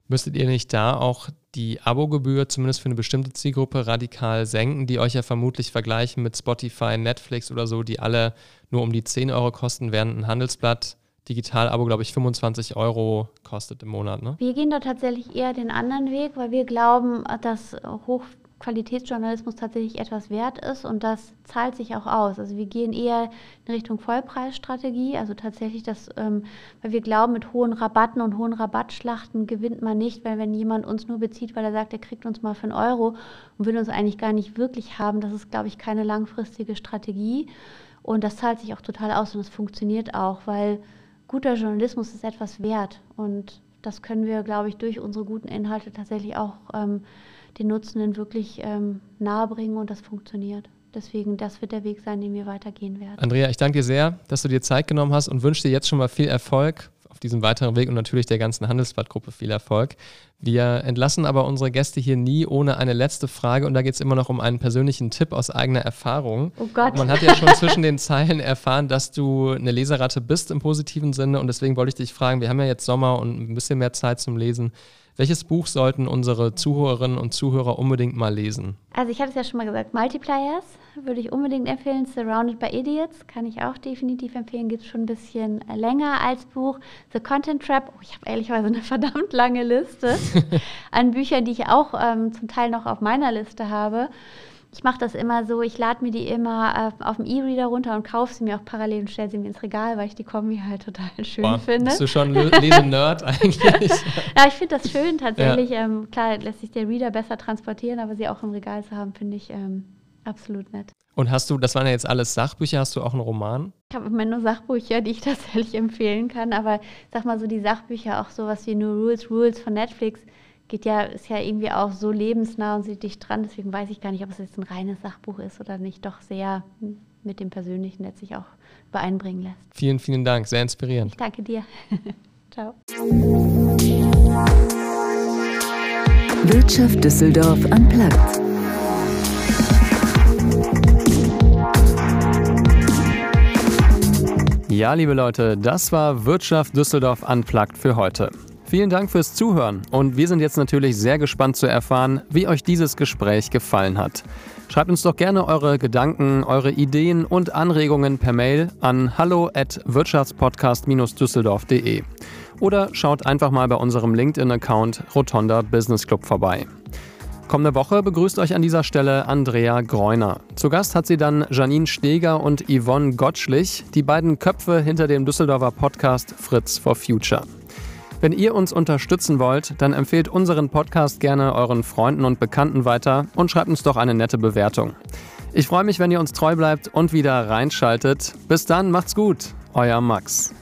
Müsstet ihr nicht da auch die Abogebühr zumindest für eine bestimmte Zielgruppe radikal senken, die euch ja vermutlich vergleichen mit Spotify, Netflix oder so, die alle nur um die 10 Euro kosten, während ein Handelsblatt Digital-Abo, glaube ich, 25 Euro kostet im Monat. Ne? Wir gehen da tatsächlich eher den anderen Weg, weil wir glauben, dass hoch Qualitätsjournalismus tatsächlich etwas wert ist und das zahlt sich auch aus. Also wir gehen eher in Richtung Vollpreisstrategie, also tatsächlich das, ähm, weil wir glauben, mit hohen Rabatten und hohen Rabattschlachten gewinnt man nicht, weil wenn jemand uns nur bezieht, weil er sagt, er kriegt uns mal für einen Euro und will uns eigentlich gar nicht wirklich haben, das ist, glaube ich, keine langfristige Strategie und das zahlt sich auch total aus und es funktioniert auch, weil guter Journalismus ist etwas wert und das können wir, glaube ich, durch unsere guten Inhalte tatsächlich auch ähm, den Nutzenden wirklich ähm, nahebringen und das funktioniert. Deswegen, das wird der Weg sein, den wir weitergehen werden. Andrea, ich danke dir sehr, dass du dir Zeit genommen hast und wünsche dir jetzt schon mal viel Erfolg auf diesem weiteren Weg und natürlich der ganzen Handelsblattgruppe viel Erfolg. Wir entlassen aber unsere Gäste hier nie ohne eine letzte Frage und da geht es immer noch um einen persönlichen Tipp aus eigener Erfahrung. Oh Gott. Man hat ja schon zwischen den Zeilen erfahren, dass du eine Leseratte bist im positiven Sinne und deswegen wollte ich dich fragen, wir haben ja jetzt Sommer und ein bisschen mehr Zeit zum Lesen. Welches Buch sollten unsere Zuhörerinnen und Zuhörer unbedingt mal lesen? Also ich hatte es ja schon mal gesagt, Multipliers würde ich unbedingt empfehlen. Surrounded by Idiots kann ich auch definitiv empfehlen. Gibt es schon ein bisschen länger als Buch. The Content Trap, oh, ich habe ehrlicherweise eine verdammt lange Liste an Büchern, die ich auch ähm, zum Teil noch auf meiner Liste habe. Ich mache das immer so, ich lade mir die immer äh, auf dem E-Reader runter und kaufe sie mir auch parallel und stelle sie mir ins Regal, weil ich die Kombi halt total schön Boah, finde. Bist du schon Lese-Nerd eigentlich? ja, ich finde das schön tatsächlich. Ja. Ähm, klar lässt sich der Reader besser transportieren, aber sie auch im Regal zu haben, finde ich ähm, absolut nett. Und hast du, das waren ja jetzt alles Sachbücher, hast du auch einen Roman? Ich habe immer nur Sachbücher, die ich tatsächlich empfehlen kann, aber sag mal so die Sachbücher, auch sowas wie New Rules, Rules von Netflix, geht ja, ist ja irgendwie auch so lebensnah und sieht dich dran. Deswegen weiß ich gar nicht, ob es jetzt ein reines Sachbuch ist oder nicht, doch sehr mit dem Persönlichen letztlich auch übereinbringen lässt. Vielen, vielen Dank, sehr inspirierend. Ich danke dir. ciao. Wirtschaft Düsseldorf am Platz. Ja, liebe Leute, das war Wirtschaft Düsseldorf Unplugged für heute. Vielen Dank fürs Zuhören und wir sind jetzt natürlich sehr gespannt zu erfahren, wie euch dieses Gespräch gefallen hat. Schreibt uns doch gerne eure Gedanken, eure Ideen und Anregungen per Mail an hallo at wirtschaftspodcast-düsseldorf.de oder schaut einfach mal bei unserem LinkedIn-Account Rotonda Business Club vorbei. Kommende Woche begrüßt euch an dieser Stelle Andrea Greuner. Zu Gast hat sie dann Janine Steger und Yvonne Gottschlich, die beiden Köpfe hinter dem Düsseldorfer Podcast Fritz for Future. Wenn ihr uns unterstützen wollt, dann empfehlt unseren Podcast gerne euren Freunden und Bekannten weiter und schreibt uns doch eine nette Bewertung. Ich freue mich, wenn ihr uns treu bleibt und wieder reinschaltet. Bis dann, macht's gut, euer Max.